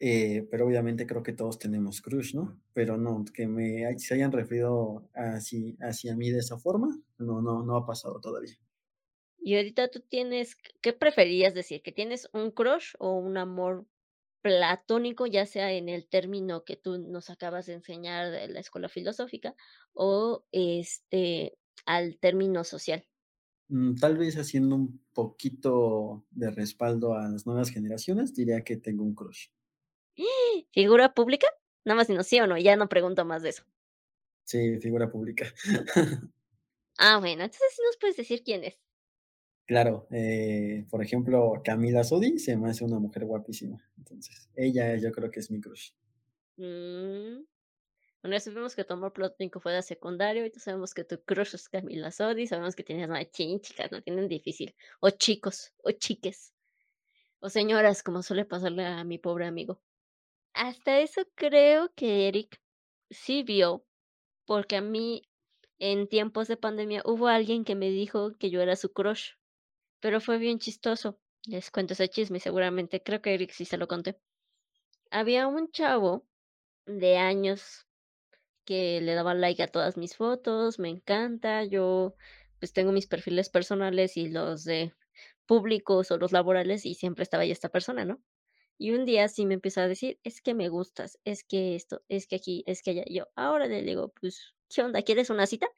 eh, pero obviamente creo que todos tenemos crush, ¿no? Pero no, que me se hayan referido así, hacia mí de esa forma, no, no, no ha pasado todavía. Y ahorita tú tienes, ¿qué preferías decir? ¿Que tienes un crush o un amor platónico, ya sea en el término que tú nos acabas de enseñar de la escuela filosófica o este al término social? Mm, Tal vez haciendo un poquito de respaldo a las nuevas generaciones, diría que tengo un crush. ¿Figura pública? Nada más no sí o no, ya no pregunto más de eso. Sí, figura pública. Ah, bueno, entonces sí nos puedes decir quién es. Claro, eh, por ejemplo, Camila Sodi se me hace una mujer guapísima. Entonces, ella yo creo que es mi crush. Mm, Bueno, ya supimos que tu amor platónico fue de secundario, ahorita sabemos que tu crush es Camila Sodi, sabemos que tienes más chicas, no tienen difícil. O chicos, o chiques, o señoras, como suele pasarle a mi pobre amigo. Hasta eso creo que Eric sí vio, porque a mí en tiempos de pandemia hubo alguien que me dijo que yo era su crush, pero fue bien chistoso. Les cuento ese chisme, seguramente, creo que Eric sí se lo conté. Había un chavo de años que le daba like a todas mis fotos, me encanta, yo pues tengo mis perfiles personales y los de públicos o los laborales y siempre estaba ahí esta persona, ¿no? Y un día sí me empezó a decir, es que me gustas, es que esto, es que aquí, es que allá. Yo, ahora le digo, pues, ¿qué onda? ¿Quieres una cita?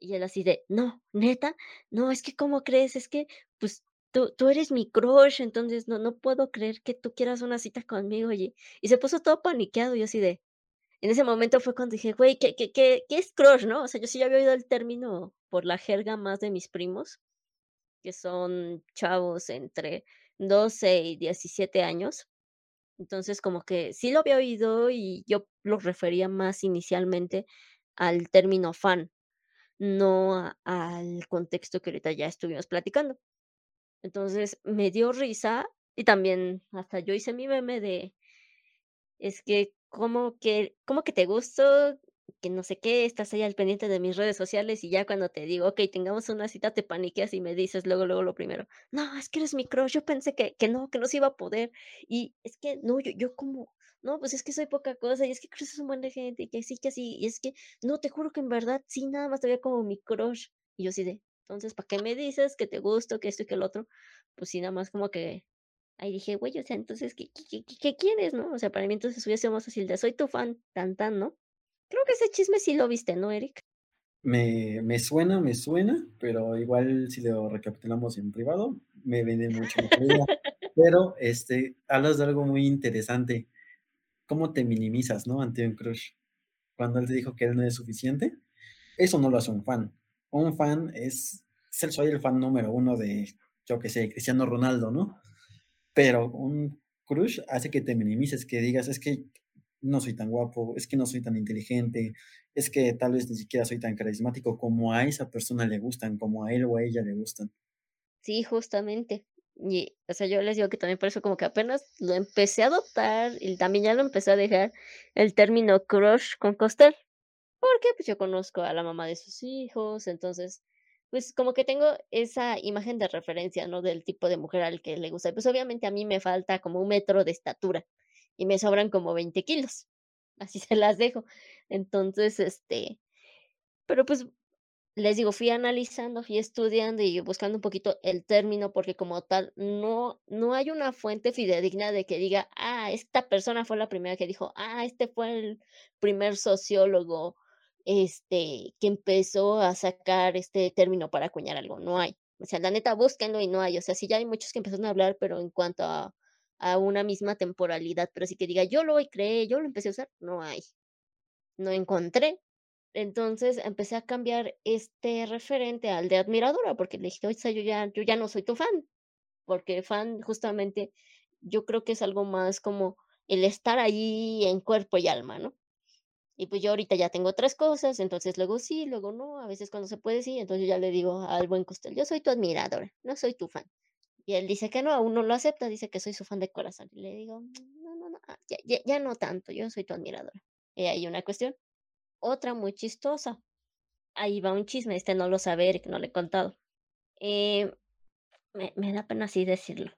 Y él así de, no, neta, no, es que, ¿cómo crees? Es que, pues, tú, tú eres mi crush, entonces no, no puedo creer que tú quieras una cita conmigo, oye. Y se puso todo paniqueado y así de, en ese momento fue cuando dije: "Güey, ¿qué qué qué qué es crush?", ¿no? O sea, yo sí ya había oído el término por la jerga más de mis primos, que son chavos entre 12 y 17 años. Entonces, como que sí lo había oído y yo lo refería más inicialmente al término fan. No al contexto que ahorita ya estuvimos platicando. Entonces, me dio risa y también hasta yo hice mi meme de es que, ¿cómo que cómo que te gusto? Que no sé qué, estás ahí al pendiente de mis redes sociales y ya cuando te digo: "Okey, tengamos una cita", te paniqueas y me dices luego, luego lo primero: "No, es que eres mi crush, yo pensé que que no, que no se iba a poder". Y es que no, yo yo como, no, pues es que soy poca cosa, y es que conoces un buen de gente, y que sí, que así, y es que no, te juro que en verdad sí, nada más te como mi crush. Y yo así de, entonces, ¿para qué me dices que te gusto, que esto y que el otro? Pues sí, nada más como que ahí dije: "Güey, o sea, entonces, ¿qué qué qué qué quieres?", ¿no? O sea, para mí entonces hubiera sido más fácil de: "Soy tu fan", tan tan, ¿no? Creo que ese chisme sí lo viste, ¿no, Eric? Me me suena, me suena, pero igual si lo recapitulamos en privado, me viene mucho. Pero, este, hablas de algo muy interesante, cómo te minimizas, ¿no?, ante un crush. Cuando él te dijo que él no es suficiente, eso no lo hace un fan. Un fan es soy el fan número 1 de, yo qué sé, Cristiano Ronaldo, ¿no? Pero un crush hace que te minimices, que digas: "Es que no soy tan guapo, es que no soy tan inteligente, es que tal vez ni siquiera soy tan carismático como a esa persona le gustan, como a él o a ella le gustan". Sí, justamente. Y, o sea, yo les digo que también por eso como que apenas lo empecé a adoptar, y también ya lo empecé a dejar el término crush con costal, porque, pues, yo conozco a la mamá de sus hijos, entonces, pues, como que tengo esa imagen de referencia, ¿no?, del tipo de mujer al que le gusta. Pues, obviamente, a mí me falta como un metro de estatura y me sobran como 20 kilos, así se las dejo. Entonces, este, pero, pues, les digo, fui analizando, fui estudiando y buscando un poquito el término, porque como tal, no no hay una fuente fidedigna de que diga: "Ah, esta persona fue la primera que dijo, ah, este fue el primer sociólogo, este, que empezó a sacar este término para acuñar algo", no hay. O sea, la neta, búsquenlo y no hay. O sea, sí ya hay muchos que empezaron a hablar, pero en cuanto a a una misma temporalidad, pero así que diga: "Yo lo creé, yo lo empecé a usar", no hay. No encontré. Entonces, empecé a cambiar este referente al de admiradora, porque le dije: "O sea, yo ya yo ya no soy tu fan", porque fan, justamente, yo creo que es algo más como el estar ahí en cuerpo y alma, ¿no? Y, pues, yo ahorita ya tengo otras cosas, entonces luego sí, luego no, a veces cuando se puede sí, entonces yo ya le digo al buen costal: "Yo soy tu admiradora, no soy tu fan". Y él dice que no, aún no lo acepta, dice que soy su fan de corazón. Y le digo: "No, no, no, ya ya ya no tanto, yo soy tu admiradora". He ahí una cuestión. Otra muy chistosa. Ahí va un chisme, este no lo sabe Eric, no le he contado. Eh, me me da pena así decirlo.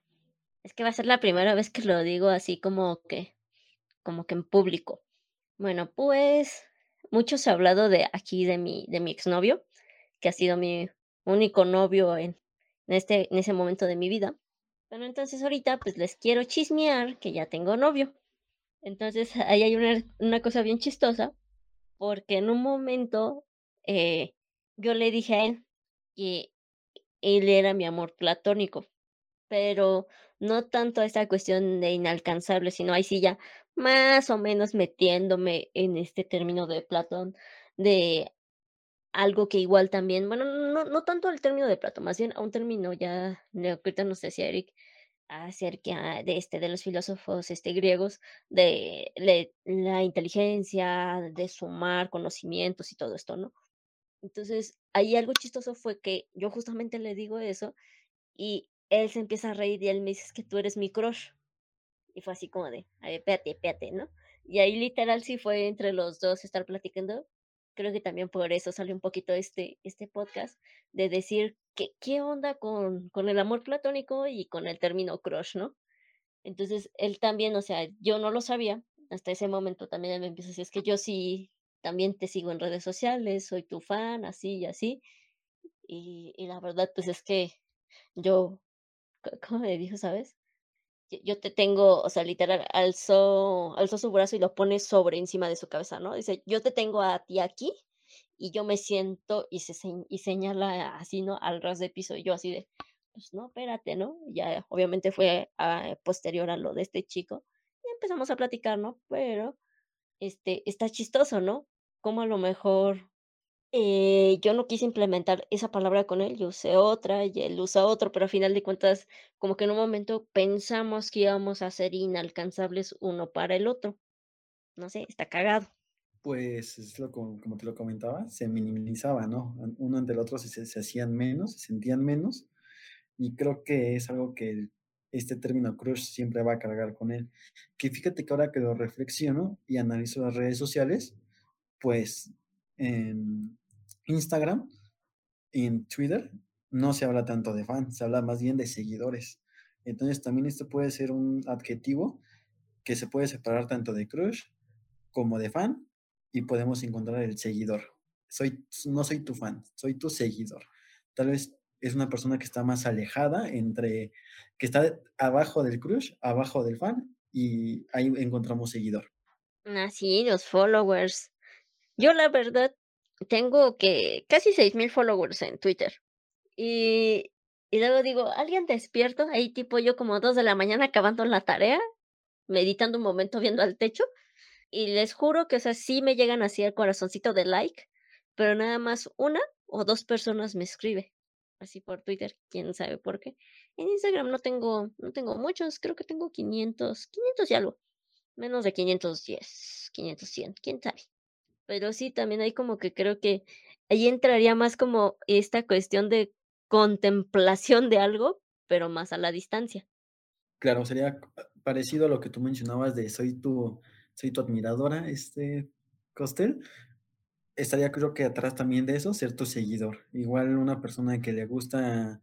Es que va a ser la primera vez que lo digo así como que como que en público. Bueno, pues, mucho se ha hablado de aquí de mi de mi exnovio, que ha sido mi único novio en en este en ese momento de mi vida. Bueno, entonces ahorita, pues, les quiero chismear que ya tengo novio. Entonces, ahí hay una una cosa bien chistosa, porque en un momento, eh, yo le dije a él que él era mi amor platónico, pero no tanto esa cuestión de inalcanzable, sino ahí sí ya más o menos metiéndome en este término de Platón, de algo que igual también, bueno, no no tanto el término de Platón, más bien a un término ya de ahorita nos decía Eric acerca de, este, de los filósofos, este, griegos, de le la inteligencia, de sumar conocimientos y todo esto, ¿no? Entonces, ahí algo chistoso fue que yo justamente le digo eso, y él se empieza a reír, y él me dice: "Es que tú eres mi crush". Y fue así como de: "A ver, espérate, espérate", ¿no? Y ahí literal sí fue entre los 2 estar platicando. Creo que también por eso salió un poquito este este podcast, de decir: "¿Qué qué onda con con el amor platónico y con el término crush?", ¿no? Entonces, él también, o sea, yo no lo sabía, hasta ese momento también me empieza a decir: "Es que yo sí también te sigo en redes sociales, soy tu fan, así y así". Y y la verdad, pues, es que yo, ¿co cómo me dijo, sabes? Yo te tengo, o sea, literal, alzó alzó su brazo y lo pone sobre encima de su cabeza, ¿no? Dice: "Yo te tengo a ti aquí, y yo me siento", y se y señala así, ¿no?, al ras de piso, y yo así de: "Pues no, espérate", ¿no? Ya obviamente fue, ah, posterior a lo de este chico, y empezamos a platicar, ¿no? Pero, este, está chistoso, ¿no? Cómo a lo mejor, eh, yo no quise implementar esa palabra con él, yo usé otra, y él usa otro, pero a final de cuentas, como que en un momento pensamos que íbamos a ser inalcanzables uno para el otro. No sé, está cagado. Pues es lo como, te lo comentaba, se minimizaba, ¿no? Uno ante el otro se, se hacían menos, se sentían menos, y creo que es algo que este término crush siempre va a cargar con él. Que fíjate que ahora que lo reflexiono y analizo las redes sociales, pues en Instagram en Twitter no se habla tanto de fans, se habla más bien de seguidores. Entonces también esto puede ser un adjetivo que se puede separar tanto de crush como de fan y podemos encontrar el seguidor. Soy, no soy tu fan, soy tu seguidor. Tal vez es una persona que está más alejada entre, que está abajo del crush, abajo del fan y ahí encontramos seguidor. Ah, sí, los followers. Yo la verdad tengo que casi 6,000 followers en Twitter. Y y luego digo, alguien despierto, ahí tipo yo como 2 de la mañana acabando la tarea, meditando un momento viendo al techo, y les juro que, o sea, sí me llegan así el corazoncito de like, pero nada más una o 2 personas me escribe, así por Twitter, quién sabe por qué. En Instagram no tengo no tengo muchos, creo que tengo 500, 500 y algo, menos de 510, 500, 100, quién sabe. Pero sí, también hay como que creo que ahí entraría más como esta cuestión de contemplación de algo, pero más a la distancia. Claro, sería parecido a lo que tú mencionabas de soy tu, soy tu admiradora, este Costel. Estaría creo que atrás también de eso, ser tu seguidor. Igual una persona que le gusta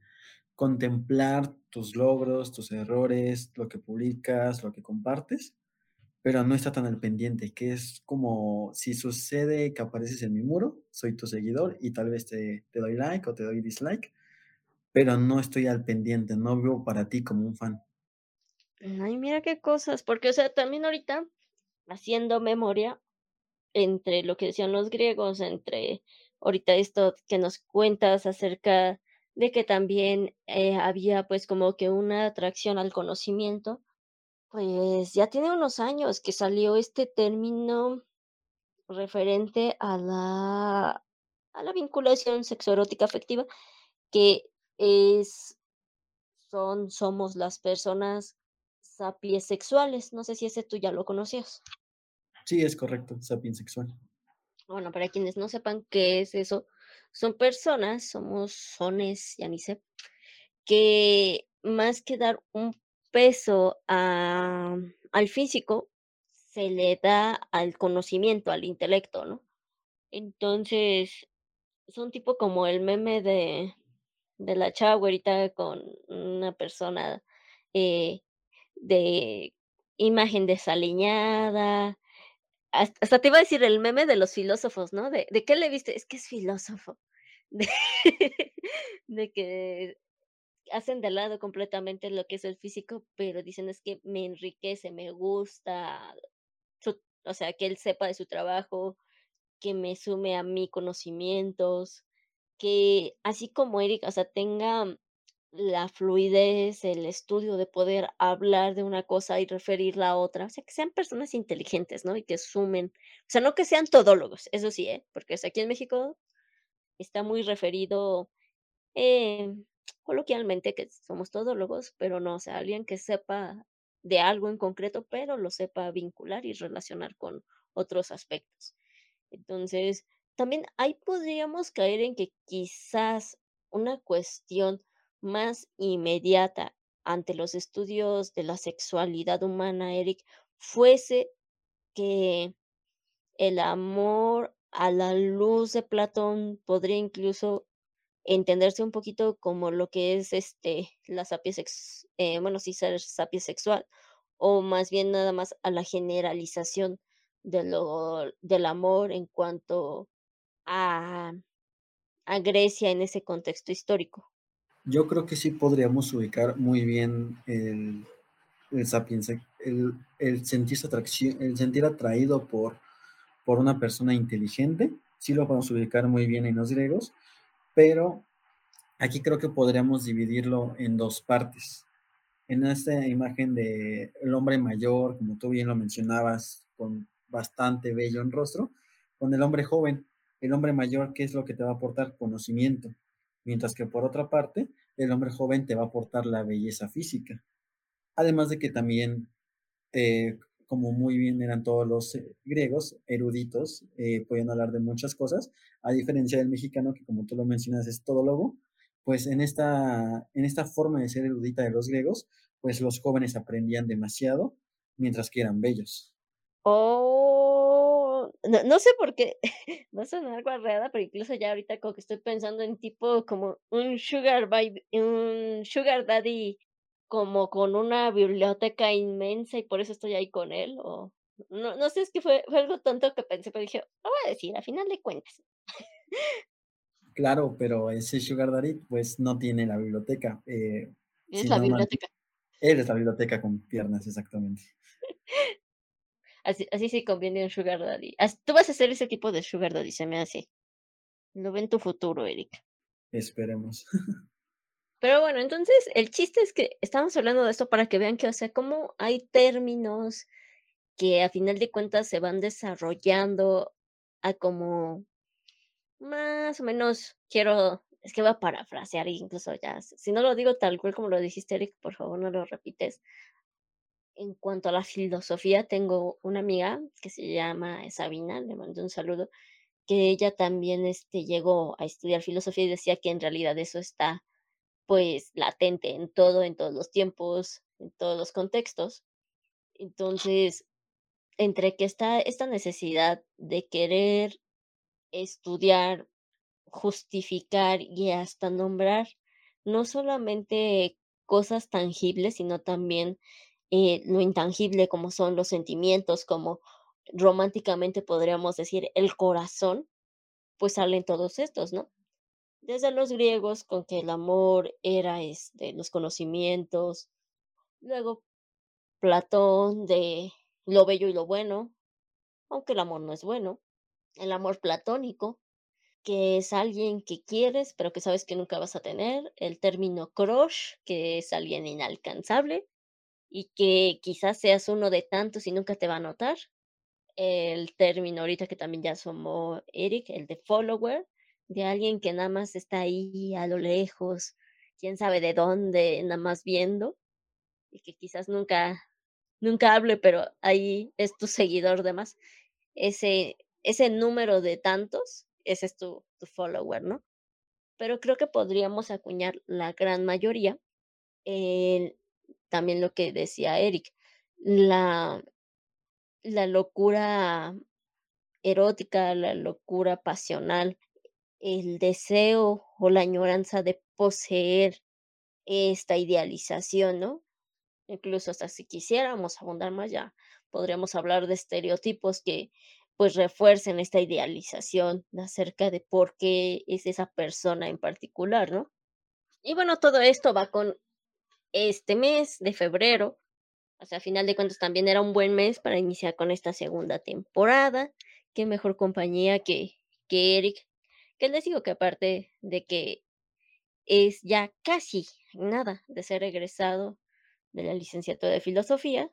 contemplar tus logros, tus errores, lo que publicas, lo que compartes, pero no está tan al pendiente, que es como si sucede que apareces en mi muro, soy tu seguidor y tal vez te, doy like o te doy dislike, pero no estoy al pendiente, no veo para ti como un fan. Ay, mira qué cosas, porque, o sea, también ahorita, haciendo memoria entre lo que decían los griegos, entre ahorita esto que nos cuentas acerca de que también, eh, había, pues, como que una atracción al conocimiento, pues, ya tiene unos años que salió este término referente a la a la vinculación sexoerótica afectiva, que es son somos las personas sapiesexuales. No sé si ese tú ya lo conocías. Sí, es correcto, sapiens sexual. Bueno, para quienes no sepan qué es eso, son personas, somos sones, ya ni sé, que más que dar un peso al físico, se le da al conocimiento, al intelecto, ¿no? Entonces, son tipo como el meme de de la chava güerita con una persona, eh, de imagen desaliñada. Has hasta te iba a decir el meme de los filósofos, ¿no? De ¿de qué le viste? Es que es filósofo. De de que hacen de lado completamente lo que es el físico, pero dicen: "Es que me enriquece, me gusta su", o sea, que él sepa de su trabajo, que me sume a mí conocimientos, que así como Eric, o sea, tenga la fluidez, el estudio de poder hablar de una cosa y referirla a otra, o sea, que sean personas inteligentes, ¿no? Y que sumen, o sea, no que sean todólogos, eso sí, ¿eh? Porque, aquí en México está muy referido, eh, coloquialmente que somos todólogos, pero no, o sea, alguien que sepa de algo en concreto, pero lo sepa vincular y relacionar con otros aspectos. Entonces, también ahí podríamos caer en que quizás una cuestión más inmediata ante los estudios de la sexualidad humana, Eric, fuese que el amor a la luz de Platón podría incluso entenderse un poquito como lo que es, este, la sapiesex eh, bueno, sí, ser sapiosexual, o más bien nada más a la generalización de lo del amor en cuanto a a Grecia en ese contexto histórico. Yo creo que sí podríamos ubicar muy bien el el el el atracción el sentir atraído por por una persona inteligente, sí lo podemos ubicar muy bien en los griegos, pero aquí creo que podríamos dividirlo en 2 partes. En esta imagen de el hombre mayor, como tú bien lo mencionabas, con bastante vello en rostro, con el hombre joven. El hombre mayor, ¿qué es lo que te va a aportar? Conocimiento. Mientras que por otra parte, el hombre joven te va a aportar la belleza física. Además de que también, eh, como muy bien eran todos los eh, griegos, eruditos, eh, podían hablar de muchas cosas, a diferencia del mexicano, que como tú lo mencionas es todo lobo, pues en esta, en esta forma de ser erudita de los griegos, pues los jóvenes aprendían demasiado, mientras que eran bellos. Oh, no, no sé por qué, va a sonar algo arreada, pero incluso ya ahorita como que estoy pensando en tipo como un sugar un sugar daddy como con una biblioteca inmensa y por eso estoy ahí con él, o no, no sé, es que fue, fue algo tonto que pensé, pero dije, lo voy a decir, a final de cuentas. Claro, pero ese Sugar Daddy pues no tiene la biblioteca. Eh, Es si la no biblioteca. él es la biblioteca con piernas, exactamente. Así, así sí conviene un sugar daddy. Tú vas a ser ese tipo de sugar daddy, se me hace. Lo ve en tu futuro, Eric. Esperemos. Pero bueno, entonces el chiste es que estamos hablando de esto para que vean que, o sea, cómo hay términos que a final de cuentas se van desarrollando a como más o menos quiero, es que voy a parafrasear incluso ya, si no lo digo tal cual como lo dijiste, Eric, por favor no lo repites. En cuanto a la filosofía, tengo una amiga que se llama Sabina, le mando un saludo, que ella también este, llegó a estudiar filosofía y decía que en realidad eso está pues latente en todo, en todos los tiempos, en todos los contextos. Entonces, entre que está esta necesidad de querer estudiar, justificar y hasta nombrar no solamente cosas tangibles, sino también eh, lo intangible como son los sentimientos, como románticamente podríamos decir el corazón, pues salen todos estos, ¿no? Desde los griegos, con que el amor era este, los conocimientos, luego Platón de lo bello y lo bueno, aunque el amor no es bueno, el amor platónico, que es alguien que quieres, pero que sabes que nunca vas a tener, el término crush, que es alguien inalcanzable y que quizás seas uno de tantos y nunca te va a notar, el término ahorita que también ya asomó Eric, el de follower, de alguien que nada más está ahí a lo lejos, quién sabe de dónde, nada más viendo, y que quizás nunca, nunca hable, pero ahí es tu seguidor de más. Ese, ese número de tantos, ese es tu, tu follower, ¿no? Pero creo que podríamos acuñar la gran mayoría en también lo que decía Eric, la, la locura erótica, la locura pasional, el deseo o la añoranza de poseer esta idealización, ¿no? Incluso hasta si quisiéramos abundar más ya, podríamos hablar de estereotipos que pues refuercen esta idealización acerca de por qué es esa persona en particular, ¿no? Y bueno, todo esto va con este mes de febrero, o sea, a final de cuentas también era un buen mes para iniciar con esta segunda temporada. Qué mejor compañía que, que Eric, que les digo que aparte de que es ya casi nada de ser egresado de la licenciatura de filosofía,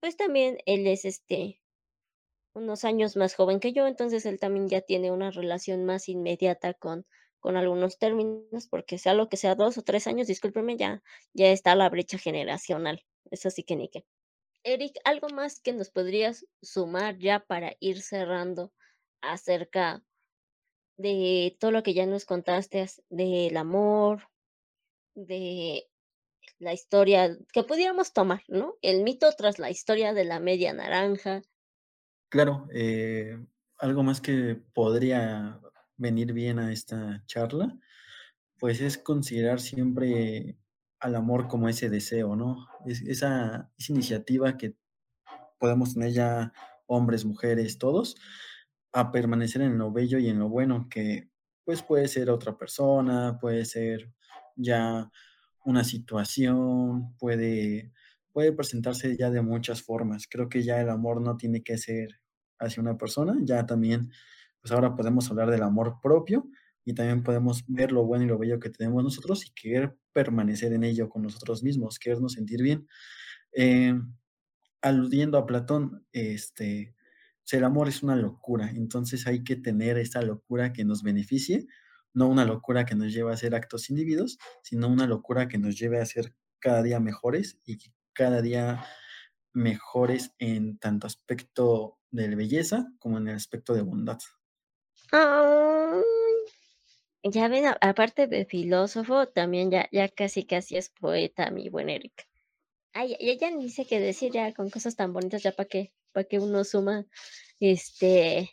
pues también él es este unos años más joven que yo, entonces él también ya tiene una relación más inmediata con, con algunos términos, porque sea lo que sea dos o tres años, discúlpeme, ya, ya está la brecha generacional. Eso sí que ni qué. Eric, ¿algo más que nos podrías sumar ya para ir cerrando acerca de todo lo que ya nos contaste as- del amor, de la historia que pudiéramos tomar, ¿no? El mito tras la historia de la media naranja. Claro, eh, algo más que podría venir bien a esta charla, pues es considerar siempre al amor como ese deseo, ¿no? Es, esa, esa iniciativa que podemos tener ya hombres, mujeres, todos, a permanecer en lo bello y en lo bueno, que pues puede ser otra persona, puede ser ya una situación, puede, puede presentarse ya de muchas formas. Creo que ya el amor no tiene que ser hacia una persona, ya también, pues ahora podemos hablar del amor propio y también podemos ver lo bueno y lo bello que tenemos nosotros y querer permanecer en ello con nosotros mismos, querernos sentir bien. Eh, aludiendo a Platón, este, el amor es una locura, entonces hay que tener esa locura que nos beneficie, no una locura que nos lleve a hacer actos individuos, sino una locura que nos lleve a ser cada día mejores y que cada día mejores en tanto aspecto de belleza como en el aspecto de bondad. Ya ven, aparte de filósofo, también ya, ya casi casi es poeta, mi buen Eric. Ay, ya ni sé qué decir ya con cosas tan bonitas, ya para qué, para que uno suma, este,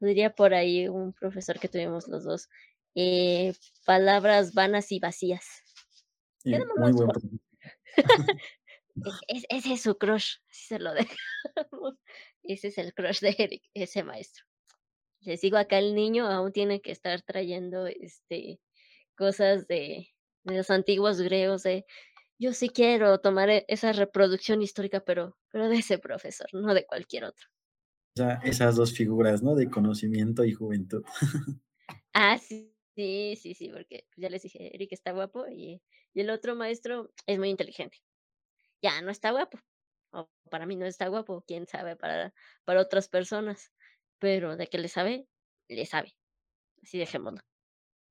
diría por ahí un profesor que tuvimos los dos, eh, palabras vanas y vacías. Y muy buen profesor. es- ese es su crush, así se lo dejamos. Ese es el crush de Eric, ese maestro. Les digo acá el niño aún tiene que estar trayendo este cosas de, de los antiguos griegos de yo sí quiero tomar e- esa reproducción histórica, pero, pero de ese profesor, no de cualquier otro. O sea, esas dos figuras, ¿no? De conocimiento y juventud. Ah, sí, sí, sí, sí, porque ya les dije, Eric está guapo y, y el otro maestro es muy inteligente. Ya no está guapo. O para mí no está guapo, quién sabe, para, para otras personas. Pero de que le sabe, le sabe. Así dejémoslo.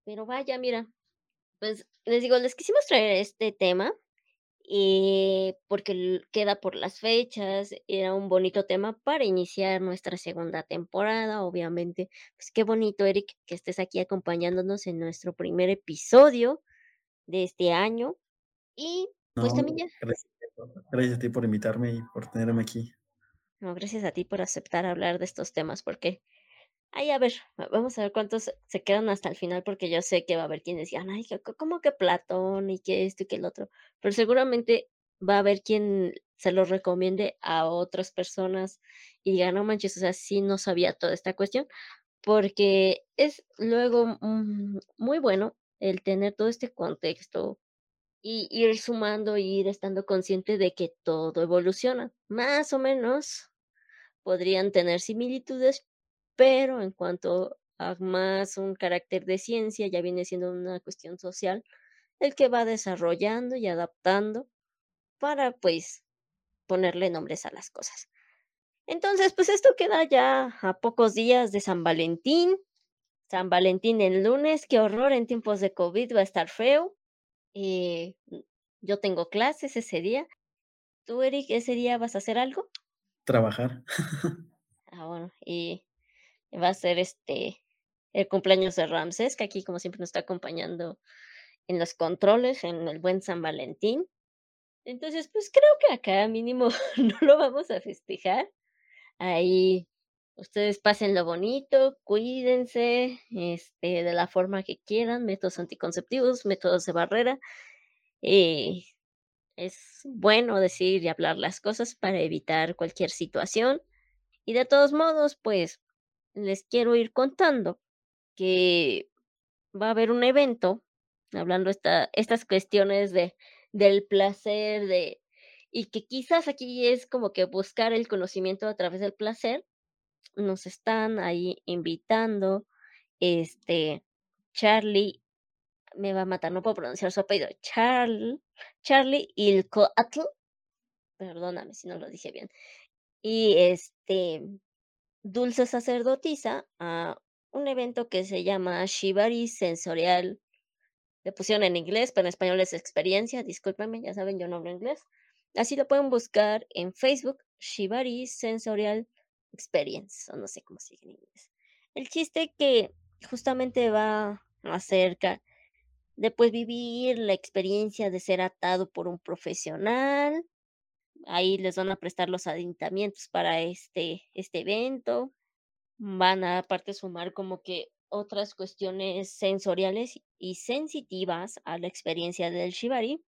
Pero vaya, mira, pues les digo, les quisimos traer este tema eh, porque queda por las fechas, era un bonito tema para iniciar nuestra segunda temporada, obviamente. Pues qué bonito, Eric, que estés aquí acompañándonos en nuestro primer episodio de este año. Y pues No, también ya, gracias, gracias a ti por invitarme y por tenerme aquí. no, gracias a ti por aceptar hablar de estos temas, porque Ay, a ver, va- vamos a ver cuántos se quedan hasta el final, porque yo sé que va a haber quienes digan, ay, ¿cómo que Platón y que esto y que el otro? Pero seguramente va a haber quien se lo recomiende a otras personas y diga, no manches, o sea, sí no sabía toda esta cuestión, porque es luego mm, muy bueno el tener todo este contexto y ir sumando y ir estando consciente de que todo evoluciona, más o menos podrían tener similitudes, pero en cuanto a más un carácter de ciencia, ya viene siendo una cuestión social, el que va desarrollando y adaptando para, pues, ponerle nombres a las cosas. Entonces, pues esto queda ya a pocos días de San Valentín. San Valentín el lunes, qué horror, en tiempos de COVID va a estar feo. Eh, yo tengo clases ese día. ¿Tú, Eric, ese día vas a hacer algo? Trabajar. Ah, bueno, y va a ser este el cumpleaños de Ramses, que aquí como siempre nos está acompañando en los controles, en el buen San Valentín. Entonces, pues creo que acá mínimo no lo vamos a festejar. Ahí ustedes pasen lo bonito, cuídense, este, de la forma que quieran, métodos anticonceptivos, métodos de barrera. eh, es bueno decir y hablar las cosas para evitar cualquier situación. Y de todos modos, pues les quiero ir contando que va a haber un evento, hablando esta, estas cuestiones de, del placer, de, y que quizás aquí es como que buscar el conocimiento a través del placer. Nos están ahí invitando, este, Charlie, me va a matar, no puedo pronunciar su apellido, Charlie, Charlie Ilcoatl, perdóname si no lo dije bien, y este, Dulce Sacerdotisa a un evento que se llama Shibari Sensorial. Le pusieron en inglés, pero en español es experiencia. Discúlpenme, ya saben, yo no hablo inglés. Así lo pueden buscar en Facebook, Shibari Sensorial Experience, o no sé cómo dice en inglés. El chiste que justamente va acerca de pues vivir la experiencia de ser atado por un profesional. Ahí les van a prestar los aditamentos para este, este evento van a aparte sumar como que otras cuestiones sensoriales y sensitivas a la experiencia del shibari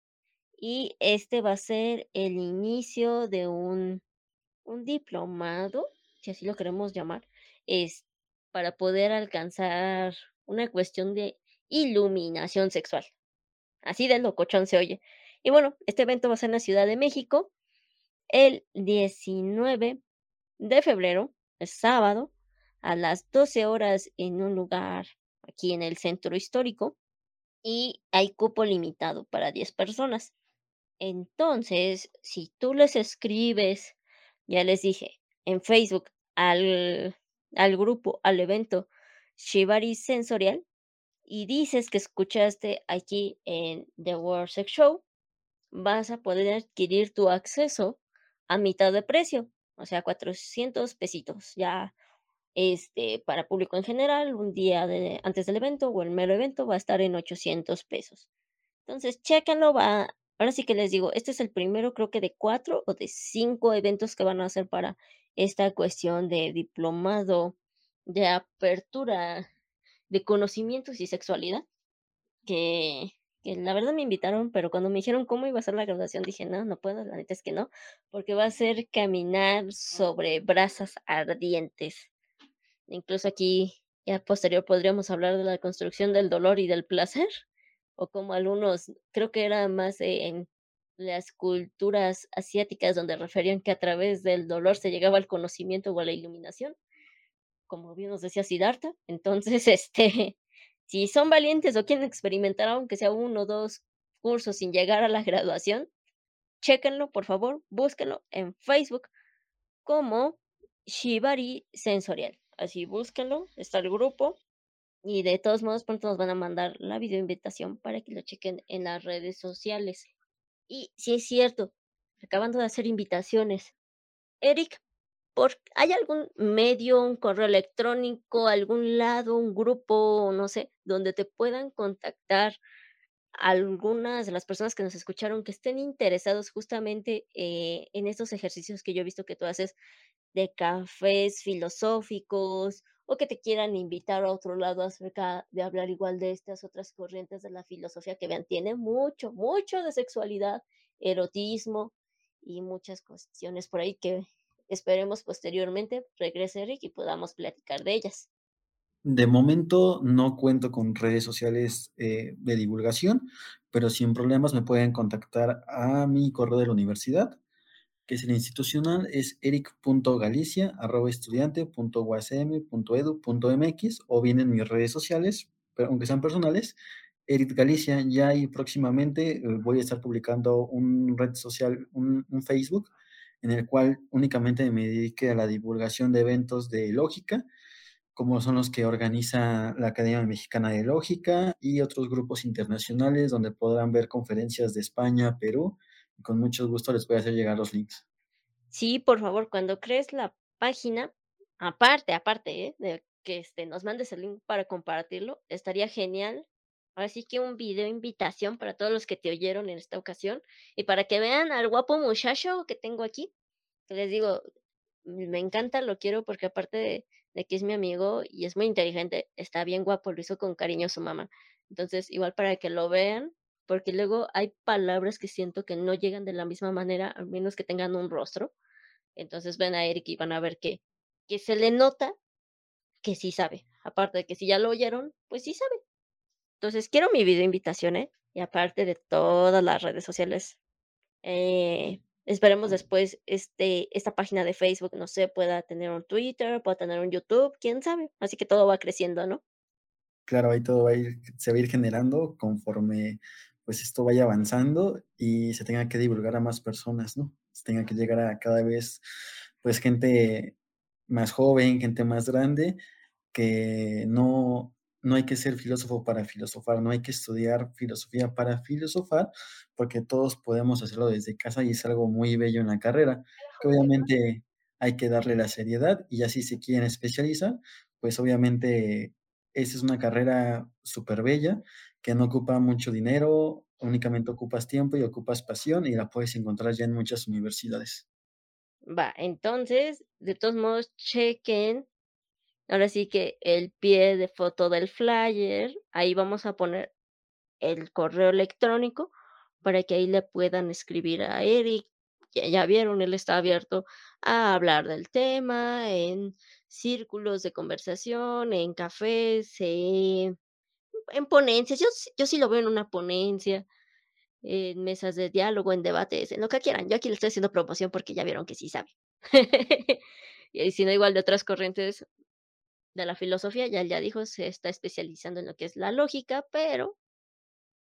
y este va a ser el inicio de un, un diplomado, si así lo queremos llamar, es para poder alcanzar una cuestión de iluminación sexual. Así de locochón se oye. Y bueno, este evento va a ser en la Ciudad de México el 19 de febrero, es sábado, a las 12 horas en un lugar aquí en el centro histórico y hay cupo limitado para 10 personas. Entonces, si tú les escribes, ya les dije, en Facebook al, al grupo, al evento Shibari Sensorial y dices que escuchaste aquí en The World Sex Show, vas a poder adquirir tu acceso a mitad de precio, o sea, 400 pesitos. Ya este, para público en general, un día de, antes del evento o el mero evento va a estar en 800 pesos. Entonces, chéquenlo, va. Ahora sí que les digo, este es el primero, creo que de cuatro o de cinco eventos que van a hacer para esta cuestión de diplomado de apertura de conocimientos y sexualidad, que, que la verdad me invitaron, pero cuando me dijeron cómo iba a ser la graduación, dije, no, no puedo, la neta es que no, porque va a ser caminar sobre brasas ardientes. Incluso aquí, ya posterior, podríamos hablar de la construcción del dolor y del placer, o como algunos, creo que era más en las culturas asiáticas donde referían que a través del dolor se llegaba al conocimiento o a la iluminación, como bien nos decía Siddhartha. Entonces, este, si son valientes o quieren experimentar, aunque sea uno o dos cursos sin llegar a la graduación, chéquenlo, por favor, búsquenlo en Facebook como Shibari Sensorial. Así búsquenlo, está el grupo. Y de todos modos, pronto nos van a mandar la video invitación para que lo chequen en las redes sociales. Y si es cierto, acabando de hacer invitaciones. Eric, ¿por, ¿hay algún medio, un correo electrónico, algún lado, un grupo, no sé, donde te puedan contactar algunas de las personas que nos escucharon que estén interesados justamente eh, en estos ejercicios que yo he visto que tú haces de cafés filosóficos o que te quieran invitar a otro lado acerca de hablar igual de estas otras corrientes de la filosofía que vean, tiene mucho, mucho de sexualidad, erotismo y muchas cuestiones por ahí que esperemos posteriormente regrese Eric y podamos platicar de ellas. De momento no cuento con redes sociales eh, de divulgación, pero sin problemas me pueden contactar a mi correo de la universidad, que es el institucional, es eric.galicia.estudiante.uacm.edu.mx o bien en mis redes sociales, pero aunque sean personales, Eric Galicia, ya y próximamente eh, voy a estar publicando un red social, un Facebook, en el cual únicamente me dedique a la divulgación de eventos de lógica, como son los que organiza la Academia Mexicana de Lógica y otros grupos internacionales donde podrán ver conferencias de España, Perú. Con mucho gusto les voy a hacer llegar los links. Sí, por favor, cuando crees la página, aparte, aparte, ¿eh? de que este, nos mandes el link para compartirlo, estaría genial. Así que un video invitación para todos los que te oyeron en esta ocasión y para que vean al guapo muchacho que tengo aquí. Les digo, me encanta, lo quiero porque aparte de, de que es mi amigo y es muy inteligente, está bien guapo, lo hizo con cariño su mamá. Entonces, igual para que lo vean, porque luego hay palabras que siento que no llegan de la misma manera, al menos que tengan un rostro. Entonces ven a Eric y van a ver que, que se le nota que sí sabe. Aparte de que si ya lo oyeron, pues sí sabe. Entonces quiero mi video invitación, ¿eh? Y aparte de todas las redes sociales. Eh, Esperemos después este, esta página de Facebook, no sé, pueda tener un Twitter, pueda tener un YouTube, quién sabe. Así que todo va creciendo, ¿no? Claro, ahí todo va a ir, se va a ir generando conforme pues esto vaya avanzando y se tenga que divulgar a más personas, ¿no? Se tenga que llegar a cada vez pues gente más joven, gente más grande, que no, no hay que ser filósofo para filosofar, no hay que estudiar filosofía para filosofar, porque todos podemos hacerlo desde casa y es algo muy bello en la carrera, que obviamente hay que darle la seriedad y así se quieren especializar, pues obviamente esa es una carrera súper bella que no ocupa mucho dinero, únicamente ocupas tiempo y ocupas pasión y la puedes encontrar ya en muchas universidades. Va, entonces, de todos modos, chequen Ahora sí que el pie de foto del flyer, ahí vamos a poner el correo electrónico para que ahí le puedan escribir a Eric. Ya, vieron, él está abierto a hablar del tema en círculos de conversación, en cafés, en, en ponencias. Yo, yo sí lo veo en una ponencia, en mesas de diálogo, en debates, en lo que quieran. Yo aquí le estoy haciendo promoción porque ya vieron que sí sabe. y si no, igual de otras corrientes, de la filosofía, ya ya dijo, se está especializando en lo que es la lógica, pero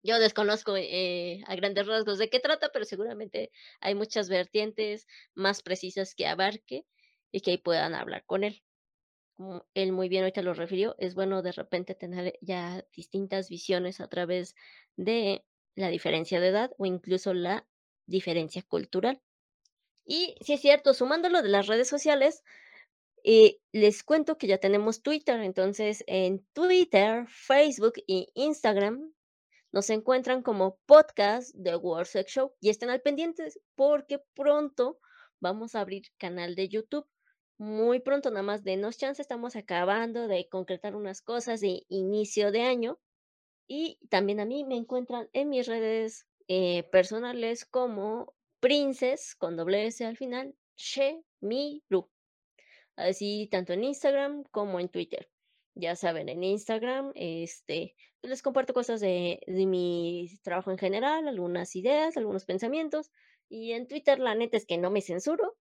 yo desconozco eh, a grandes rasgos de qué trata, pero seguramente hay muchas vertientes más precisas que abarque y que ahí puedan hablar con él. Como él muy bien ahorita lo refirió, es bueno de repente tener ya distintas visiones a través de la diferencia de edad o incluso la diferencia cultural. Y si es cierto, sumándolo de las redes sociales, eh, les cuento que ya tenemos Twitter, entonces en Twitter, Facebook y Instagram nos encuentran como podcast de World Sex Show y estén al pendientes porque pronto vamos a abrir canal de YouTube. Muy pronto, nada más denos chance, estamos acabando de concretar unas cosas de inicio de año. Y también a mí me encuentran en mis redes eh, personales como Princess con doble S al final, She Mi Ru. Así tanto en Instagram como en Twitter. Ya saben, en Instagram, este, pues, les comparto cosas de, de mi trabajo en general, algunas ideas, algunos pensamientos. Y en Twitter, la neta es que no me censuro,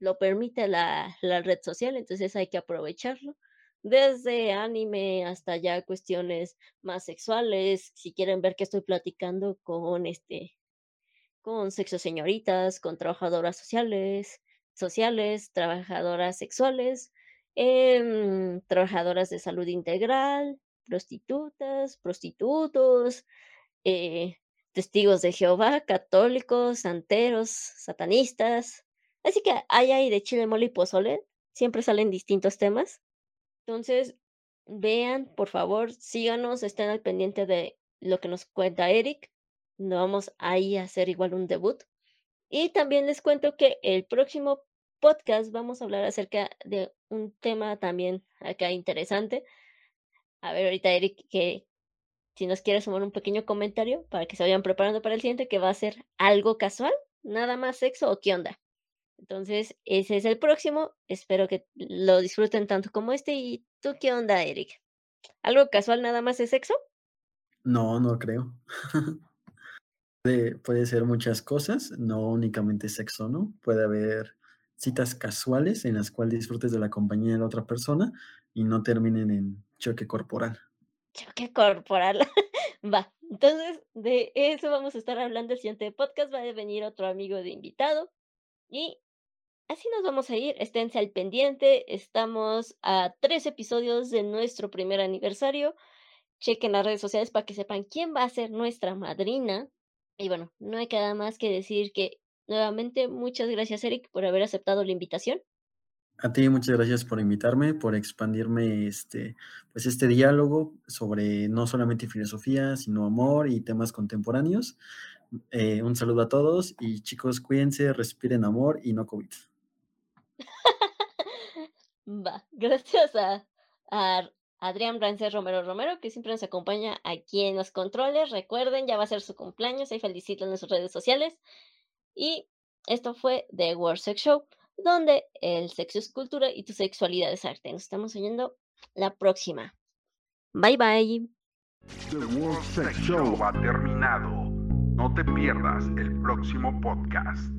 lo permite la, la red social, entonces hay que aprovecharlo. Desde anime hasta ya cuestiones más sexuales, si quieren ver que estoy platicando con este, con sexo señoritas, con trabajadoras sociales, sociales, trabajadoras sexuales, em, trabajadoras de salud integral, prostitutas, prostitutos, eh, testigos de Jehová, católicos, santeros, satanistas. Así que hay ahí de chile, mole y pozole, siempre salen distintos temas. Entonces, vean, por favor, síganos, estén al pendiente de lo que nos cuenta Eric. No vamos ahí a hacer igual un debut. Y también les cuento que el próximo podcast vamos a hablar acerca de un tema también acá interesante. A ver, ahorita Eric, que si nos quiere sumar un pequeño comentario para que se vayan preparando para el siguiente, que va a ser algo casual, nada más sexo o qué onda. Entonces, ese es el próximo. Espero que lo disfruten tanto como este. ¿Y tú qué onda, Eric? ¿Algo casual nada más es sexo? No, no creo. puede, puede ser muchas cosas, no únicamente sexo, ¿no? Puede haber citas casuales en las cuales disfrutes de la compañía de la otra persona y no terminen en choque corporal. Choque corporal. Va. Entonces, de eso vamos a estar hablando el siguiente podcast. Va a venir otro amigo de invitado. Y así nos vamos a ir. Esténse al pendiente. Estamos a tres episodios de nuestro primer aniversario. Chequen las redes sociales para que sepan quién va a ser nuestra madrina. Y bueno, no hay nada más que decir que nuevamente muchas gracias Eric por haber aceptado la invitación. A ti muchas gracias por invitarme, por expandirme este, pues este diálogo sobre no solamente filosofía, sino amor y temas contemporáneos. Eh, un saludo a todos y chicos, cuídense, respiren amor y no COVID. Va, gracias a, a Adrián Brances Romero Romero, que siempre nos acompaña aquí en los controles. Recuerden, ya va a ser su cumpleaños, ahí feliciten en sus redes sociales. Y esto fue The World Sex Show donde el sexo es cultura y tu sexualidad es arte. Nos estamos oyendo la próxima. Bye bye. The World Sex Show ha terminado. No te pierdas el próximo podcast.